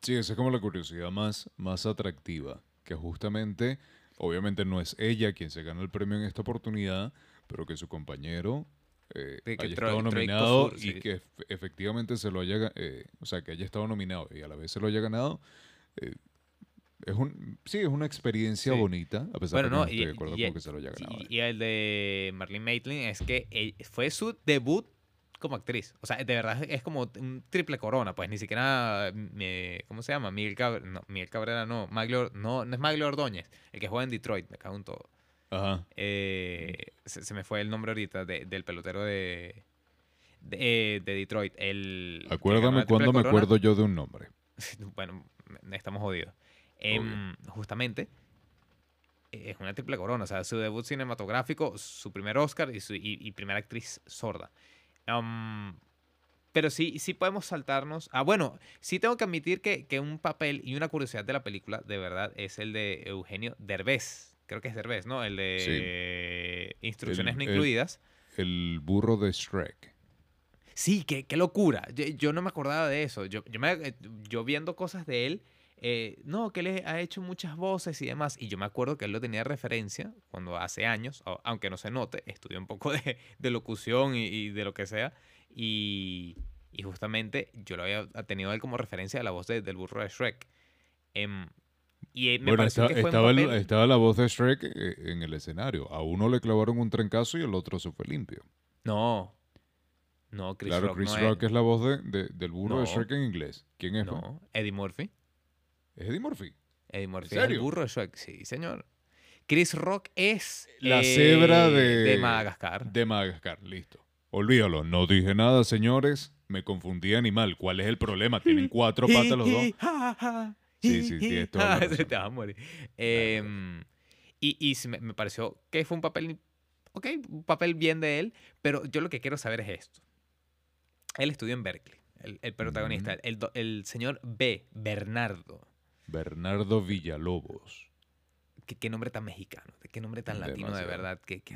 Sí, esa es como la curiosidad más, más atractiva, que justamente, obviamente no es ella quien se gana el premio en esta oportunidad, pero que su compañero eh, Sí, que haya estado nominado Kotsur, y sí. que ef- efectivamente se lo haya, eh, o sea, que haya estado nominado y a la vez se lo haya ganado. Eh, es un, sí, es una experiencia Sí. bonita, a pesar Bueno, de que no, estoy y- de acuerdo y- con que se lo haya ganado. Y, y el de Marlene Maitland es que eh, fue su debut como actriz. O sea, de verdad es como un triple corona, pues ni siquiera, me- ¿cómo se llama? Miguel Cabrera, no, Miguel Cabrera no, Maglio, no, no es Maglio Ordóñez, el que juega en Detroit, me cago en todo. Ajá. Eh, se, se me fue el nombre ahorita de- del pelotero de, de, eh, de Detroit. El, Acuérdame cuando me acuerdo yo de un nombre. [LAUGHS] bueno, estamos jodidos. Em, justamente, eh, es una triple corona. O sea, su debut cinematográfico, su primer Oscar y, su, y, y primera actriz sorda. Am, pero sí, sí podemos saltarnos. Ah, bueno, sí tengo que admitir que, que un papel y una curiosidad de la película, de verdad, es el de Eugenio Derbez. Creo que es Derbez, ¿no? El de Instrucciones El- no incluidas. El burro de Shrek. Sí, qué, qué locura. Yo, yo no me acordaba de eso. Yo, yo, me- yo viendo cosas de él, eh, no, que él ha hecho muchas voces y demás. Y yo me acuerdo que él lo tenía de referencia cuando hace años, aunque no se note, estudió un poco [LAUGHS] de, de locución y, y de lo que sea. Y, y justamente yo lo había tenido él como referencia de la voz de- del burro de Shrek. Em, y eh, me Bueno, está- que fue estaba, el- papel- estaba la voz de Shrek eh, en el escenario. A uno le clavaron un trancazo y el otro se fue limpio. No. No, Chris claro, Rock Chris no Rock es. es la voz de, de- del burro de. Shrek en inglés. ¿Quién es? pues? No, Eddie Murphy. ¿Es Eddie Murphy? Eddie Murphy es el burro de Shrek, sí, señor. Chris Rock es La eh, cebra de, de Madagascar. De Madagascar, listo. Olvídalo, no dije nada, señores. Me confundí de animal. ¿Cuál es el problema? Tienen cuatro patas los dos. Sí, sí, la [LAUGHS] razón. Se te va a morir. Em, y y sí me, me pareció que fue un papel, ok, un papel bien de él, pero yo lo que quiero saber es esto. Él estudió en Berkeley, el, el protagonista, el, el señor B, Bernardo. Bernardo Villalobos. ¿Qué, qué nombre tan mexicano, qué nombre tan latino de verdad, qué, qué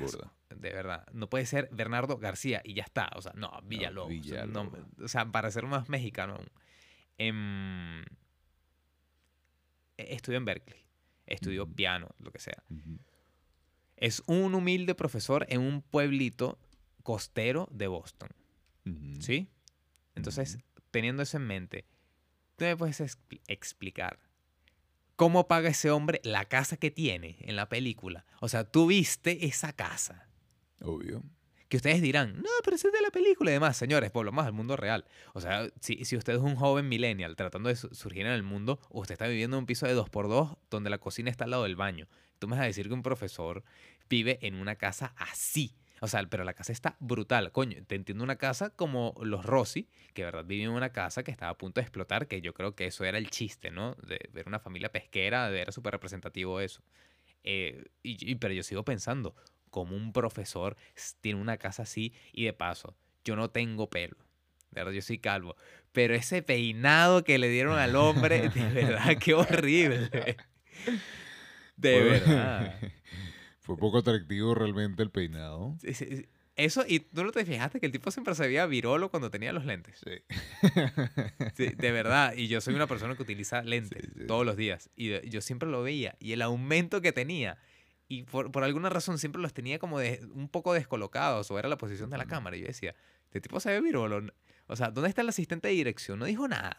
de verdad. No puede ser Bernardo García y ya está, o sea, no, Villalobos. o sea, para ser más mexicano aún. Em, e- estudió en Berkeley, estudió piano, lo que sea. Es un humilde profesor en un pueblito costero de Boston. ¿sí? Entonces, teniendo eso en mente, ¿tú me puedes expli- explicar cómo paga ese hombre la casa que tiene en la película? O sea, tú viste esa casa. Obvio. Que ustedes dirán, no, pero es de la película y demás, señores, por lo más del mundo real. O sea, si, si usted es un joven millennial tratando de su- surgir en el mundo, usted está viviendo en un piso de 2x2 donde la cocina está al lado del baño. Tú me vas a decir que un profesor vive en una casa así. O sea, pero la casa está brutal. Coño, te entiendo una casa como los Rossi, que de verdad viven en una casa que estaba a punto de explotar, que yo creo que eso era el chiste, ¿no? De ver una familia pesquera, de- era súper representativo eso. Eh, y, y- pero yo sigo pensando, como un profesor tiene una casa así y de paso, yo no tengo pelo. De verdad, yo soy calvo. Pero ese peinado que le dieron al hombre, de [LAUGHS] verdad, qué horrible. [LAUGHS] De Fue- verdad. [LAUGHS] Fue poco atractivo realmente el peinado. Sí, sí, sí. Eso, y tú no te fijaste que el tipo siempre se veía virolo cuando tenía los lentes. Sí. Sí, de verdad. Y yo soy una persona que utiliza lentes Sí, sí. todos los días. Y yo siempre lo veía. Y el aumento que tenía. Y por, por alguna razón siempre los tenía como de, un poco descolocados. O era la posición de la cámara. Y yo decía, este tipo se ve virolo. O sea, ¿dónde está el asistente de dirección? No dijo nada.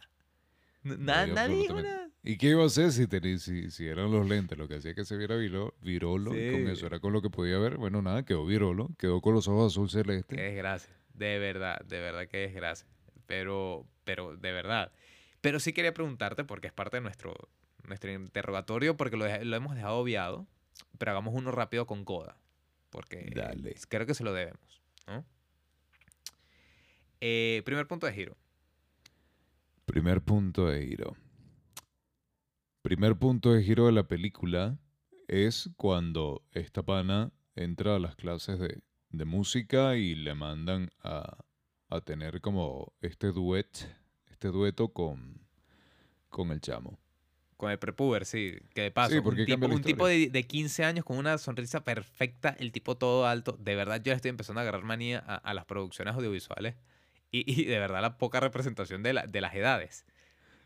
N- na- dijo nadie nada. ¿Y qué iba a hacer si, teni- si, si eran los lentes? Lo que hacía que se viera viro- virolo y con eso era con lo que podía ver. Bueno, nada, quedó virolo. Quedó con los ojos azul celeste. Qué desgracia. De verdad, de verdad que desgracia. Pero, pero, de verdad. Pero sí quería preguntarte, porque es parte de nuestro, nuestro interrogatorio, porque lo, hemos dejado obviado, pero hagamos uno rápido con Coda. Porque Dale. creo que se lo debemos. ¿no? Eh, primer punto de giro. Primer punto de giro. Primer punto de giro de la película es cuando esta pana entra a las clases de, de música y le mandan a, a tener como este duet, este dueto con, con el chamo. Con el prepuber, sí. Que de paso, un tipo, un de, de 15 años con una sonrisa perfecta, el tipo todo alto. De verdad, yo le estoy empezando a agarrar manía a, a las producciones audiovisuales y, y de verdad la poca representación de, la- de las edades.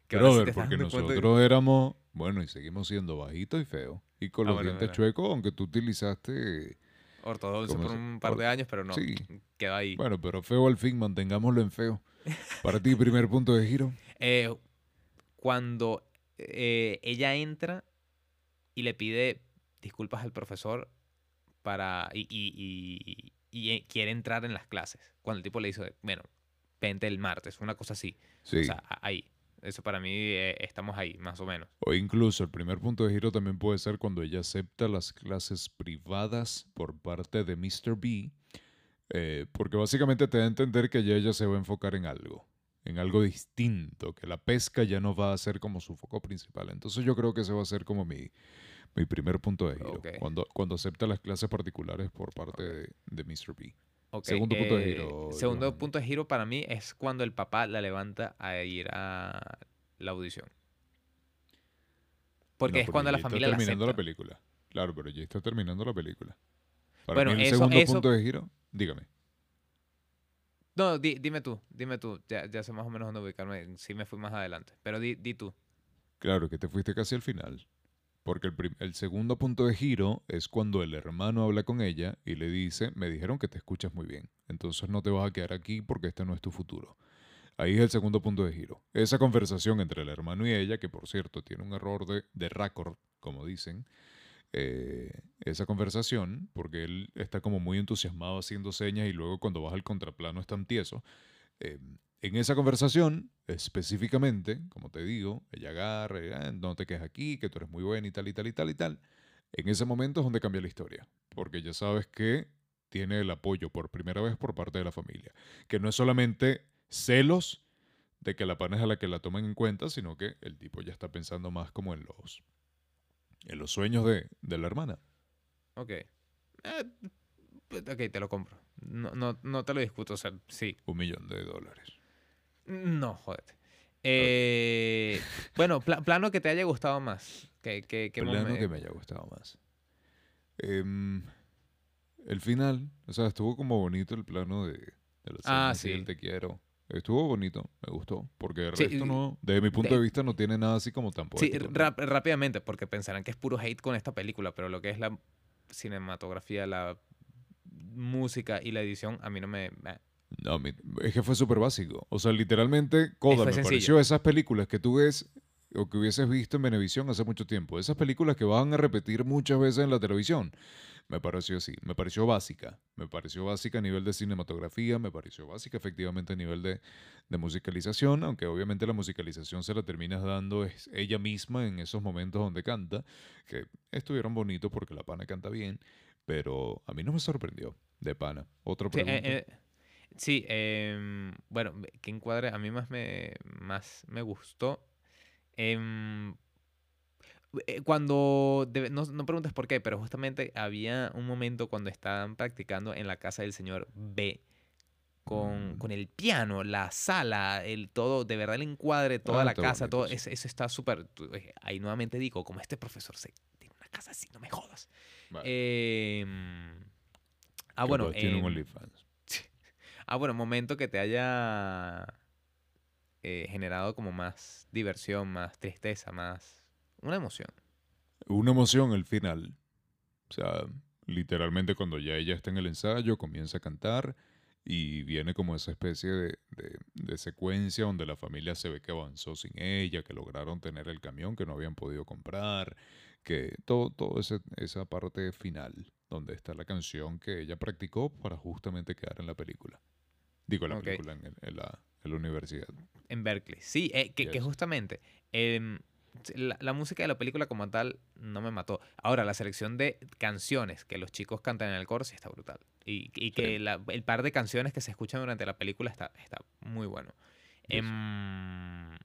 Que sí Brother, estás porque de- nosotros éramos, bueno, y seguimos siendo bajitos y feos. Y con Ah, los bueno, dientes bueno. chuecos, aunque tú utilizaste... Ortodoxo ¿Cómo por un par de años, pero no. sí. Quedó ahí. Bueno, pero feo al fin, mantengámoslo en feo. Para ti, primer punto de giro. Eh, cuando eh, ella entra y le pide disculpas al profesor para y, y- y- y, eh, quiere entrar en las clases. Cuando el tipo le dice, bueno, vente el martes, una cosa así. Sí. O sea, ahí. Eso para mí eh, estamos ahí, más o menos. O incluso el primer punto de giro también puede ser cuando ella acepta las clases privadas por parte de Mr. B, eh, porque básicamente te da a entender que ya ella se va a enfocar en algo, en algo distinto, que la pesca ya no va a ser como su foco principal. Entonces yo creo que ese va a ser como mi, mi primer punto de giro, Ok. cuando, cuando acepta las clases particulares por parte de, de Mr. B. Segundo punto de eh, giro, Segundo Johan. punto de giro para mí es cuando el papá la levanta a ir a la audición. Porque No, es cuando la está familia la terminando la película. Claro, pero ya está terminando la película. Para Bueno, mí el eso- segundo eso- punto de giro, dígame. No, di- dime tú, dime tú. Ya, ya sé más o menos dónde ubicarme. Sí me fui más adelante. Pero di, di tú. Claro, que te fuiste casi al final. Porque el, segundo punto de giro es cuando el hermano habla con ella y le dice, me dijeron que te escuchas muy bien, entonces no te vas a quedar aquí porque este no es tu futuro. Ahí es el segundo punto de giro. Esa conversación entre el hermano y ella, que por cierto tiene un error de, de récord, como dicen, eh, esa conversación, porque él está como muy entusiasmado haciendo señas y luego cuando baja al contraplano es tan tieso. eh, en esa conversación, específicamente, como te digo, ella agarra, "Ah, no te quedes aquí, que tú eres muy buena y tal y tal y tal y tal. En ese momento es donde cambia la historia, porque ya sabes que tiene el apoyo por primera vez por parte de la familia, que no es solamente celos de que la pana es a la que la tomen en cuenta, sino que el tipo ya está pensando más como en los, en los sueños de, de la hermana. Ok. Eh, pues, ok, te lo compro. No, no, no te lo discuto. O sea, sí. Un millón de dólares. No, jódete. Eh, bueno, pla- plano que te haya gustado más. Que, que plano que me haya gustado más. Em, el final, o sea, estuvo como bonito el plano de, de la Ah, y el sí. te quiero. Estuvo bonito, me gustó, porque el Sí, resto no, desde mi punto de- de vista no tiene nada así como tan Sí, rápidamente, porque pensarán que es puro hate con esta película, pero lo que es la cinematografía, la música y la edición, a mí no me... No, es que fue súper básico. O sea, literalmente, Coda, me sencillo. pareció esas películas que tú ves o que hubieses visto en Venevisión hace mucho tiempo. Esas películas que van a repetir muchas veces en la televisión. Me pareció así. Me pareció básica. Me pareció básica a nivel de cinematografía. Me pareció básica efectivamente a nivel de, de musicalización. Aunque obviamente la musicalización se la terminas dando es ella misma en esos momentos donde canta. Que estuvieron bonitos porque la pana canta bien. Pero a mí no me sorprendió de pana. Otra Sí, eh, pregunta. eh, sí, em, bueno, que encuadre, a mí más me, más me gustó. em, eh, cuando, no, no preguntes por qué, pero justamente había un momento cuando estaban practicando en la casa del señor B. Con, Mm. con el piano, la sala, el todo, de verdad el encuadre, toda Ah, la casa, bonito, todo, eso, eso está súper. eh, Ahí nuevamente digo, como este profesor se tiene una casa así, no me jodas. Vale. Em, ah, bueno. Tiene un OnlyFans. Ah, bueno, momento que te haya eh, generado como más diversión, más tristeza, más una emoción. Una emoción al final. O sea, literalmente cuando ya ella está en el ensayo, comienza a cantar y viene como esa especie de, de- de secuencia donde la familia se ve que avanzó sin ella, que lograron tener el camión que no habían podido comprar, que todo, todo ese- esa parte final donde está la canción que ella practicó para justamente quedar en la película. Digo, en la película, en, la, en la universidad. En Berkeley. Sí, eh, que, justamente em, la, la música de la película como tal no me mató. Ahora, la selección de canciones que los chicos cantan en el coro sí está brutal. Y, y que la- el par de canciones que se escuchan durante la película está, está muy bueno. Yes. Em,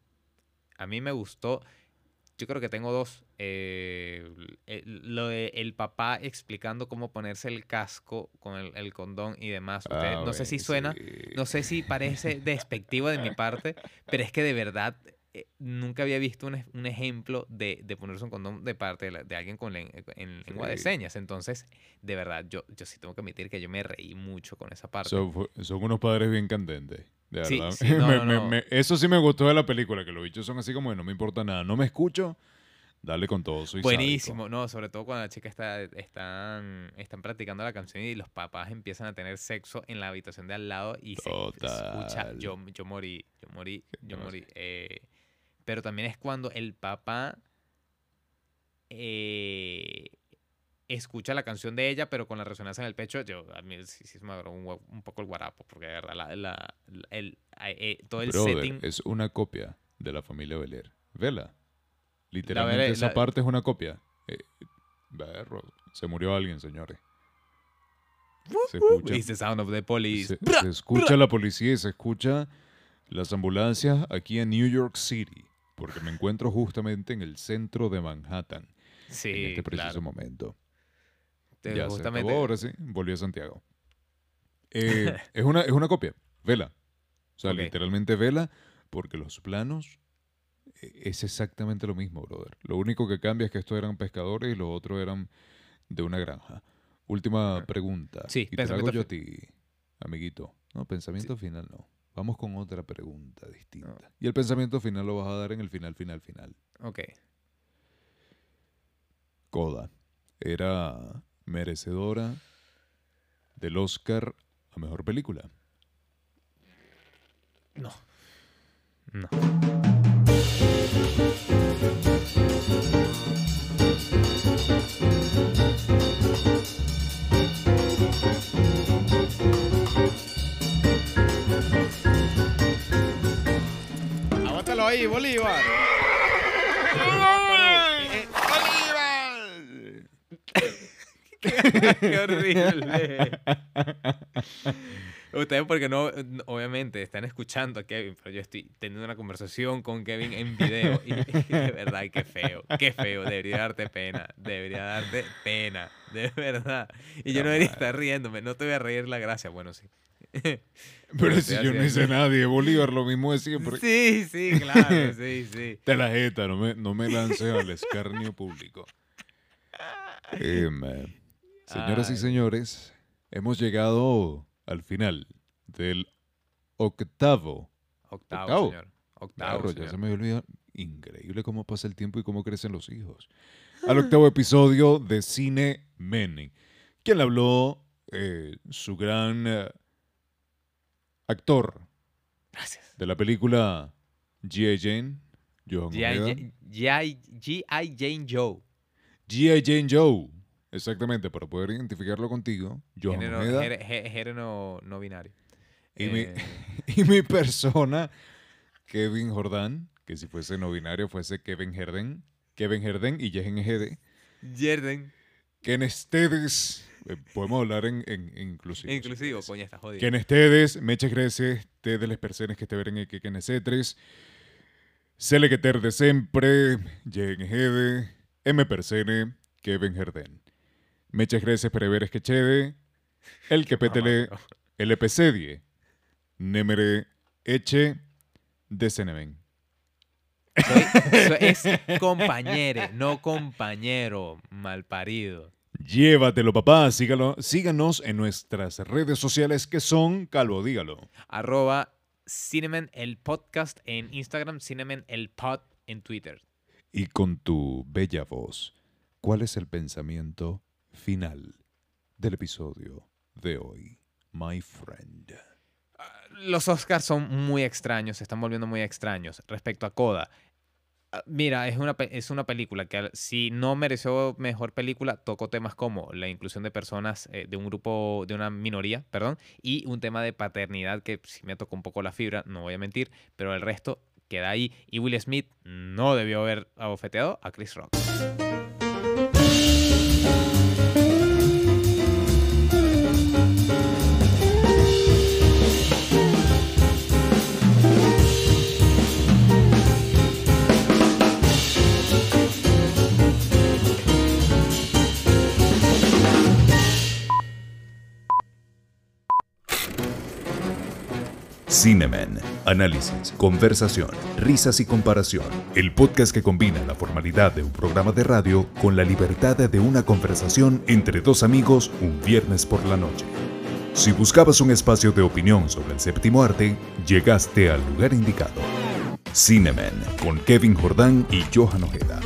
a mí me gustó. Yo creo que tengo dos. eh, el- lo de el papá explicando cómo ponerse el casco con el, el condón y demás. Ustedes- Ah, no sé si suena, sí. no sé si parece [LAUGHS] despectivo de mi parte, pero es que de verdad eh, nunca había visto un, ej- un ejemplo de, de ponerse un condón de parte de, la- de alguien con en lengua de señas. Entonces, de verdad, yo, yo sí tengo que admitir que yo me reí mucho con esa parte. Son, unos padres bien candentes. De verdad. sí, no, [LAUGHS] Me- no, me- no. me- eso sí me gustó de la película, que los bichos son así como de no me importa nada. No me escucho, dale con todo. Soy Buenísimo, no, sobre todo cuando la chica está, están, están practicando la canción y los papás empiezan a tener sexo en la habitación de al lado y se escucha, yo, yo morí, yo morí, yo morí. eh, pero también es cuando el papá eh, escucha la canción de ella, pero con la resonancia en el pecho, yo, a mí sí, sí me agarró un, poco el guarapo, porque de verdad, la, la- la- el, eh, todo el Brother, setting... es una copia de la familia Belair. Vela. Literalmente esa parte es una copia. Eh, berro, se murió alguien, señores. Se escucha, It's the sound of the police. se- se escucha la policía y se escucha las ambulancias aquí en New York City. Porque me encuentro justamente en el centro de Manhattan. Sí, en este preciso claro. momento. Te- ya se justamente, acabó, ahora sí, volvió a Santiago. [LAUGHS] Eh, es, una, es una copia, vela. O sea, literalmente vela, porque los planos eh, es exactamente lo mismo, brother. Lo único que cambia es que estos eran pescadores y los otros eran de una granja. Última Ajá. pregunta. Sí, y te hago yo a ti, amiguito. No, pensamiento final no. Vamos con otra pregunta distinta. Y el pensamiento final lo vas a dar en el final, final, final. Ok. Coda era merecedora del Oscar a mejor película. No. No. Ahí, Bolívar. Qué horrible. Ustedes porque no, no- obviamente, están escuchando a Kevin, pero yo estoy teniendo una conversación con Kevin en video y, [LAUGHS] y de verdad, qué feo, qué feo, debería darte pena, debería darte pena, de verdad. Y yo no debería estar riéndome, no te voy a reír la gracia, bueno, sí. [LAUGHS] Pero si yo no hice nadie, Bolívar lo mismo de siempre. Sí, sí, claro, [LAUGHS] sí, sí. Te la jeta, no me, no me lances al escarnio público. Eh, señoras y señores, hemos llegado al final del octavo. Octavo, Octavo. señor. Octavo, Claro, ya se me olvidó. Increíble cómo pasa el tiempo y cómo crecen los hijos. Al octavo episodio de Cine Men. Quien le habló, eh, su gran eh, actor Gracias. de la película G.I. Jane, G.I. Jane- G.I. G.I. Jane Joe. G.I. Jane Joe. Exactamente, para poder identificarlo contigo, Johan Género, género- gé- género no binario. Y mi- Eh, [LAUGHS] Y mi persona, Kevin Jordán, que si fuese no binario fuese Kevin Herden, Kevin Herden y Jehen Gede, Yerden. que en ustedes, eh, podemos hablar en, en- en inclusivo. si Inclusivo, coño, está jodido. Que en ustedes, meche crece, te de las personas que te veren e que que nesetres, sele que ter de sempre, Jehen Gede, M persene, Kevin Herden. Meche crece preveres que chede, el que petele el episodio Nemere Eche de. Soy- soy- es compañere, no compañero, malparido. Llévatelo, papá. Sígalo, síganos en nuestras redes sociales que son Calvo, dígalo. Arroba Cineman el podcast en Instagram, el pod en Twitter. Y con tu bella voz, ¿cuál es el pensamiento final del episodio de hoy, my friend? Los Oscars son muy extraños, se están volviendo muy extraños. Respecto a Coda, ah, mira, es una, es una película que si no mereció mejor película, tocó temas como la inclusión de personas eh, de un grupo, de una minoría, perdón, y un tema de paternidad que sí me tocó un poco la fibra, no voy a mentir, pero el resto queda ahí. Y Will Smith no debió haber abofeteado a Chris Rock. Cinemen. Análisis, conversación, risas y comparación. El podcast que combina la formalidad de un programa de radio con la libertad de una conversación entre dos amigos un viernes por la noche. Si buscabas un espacio de opinión sobre el séptimo arte, llegaste al lugar indicado. Cinemen con Kevin Jordán y Johan Ojeda.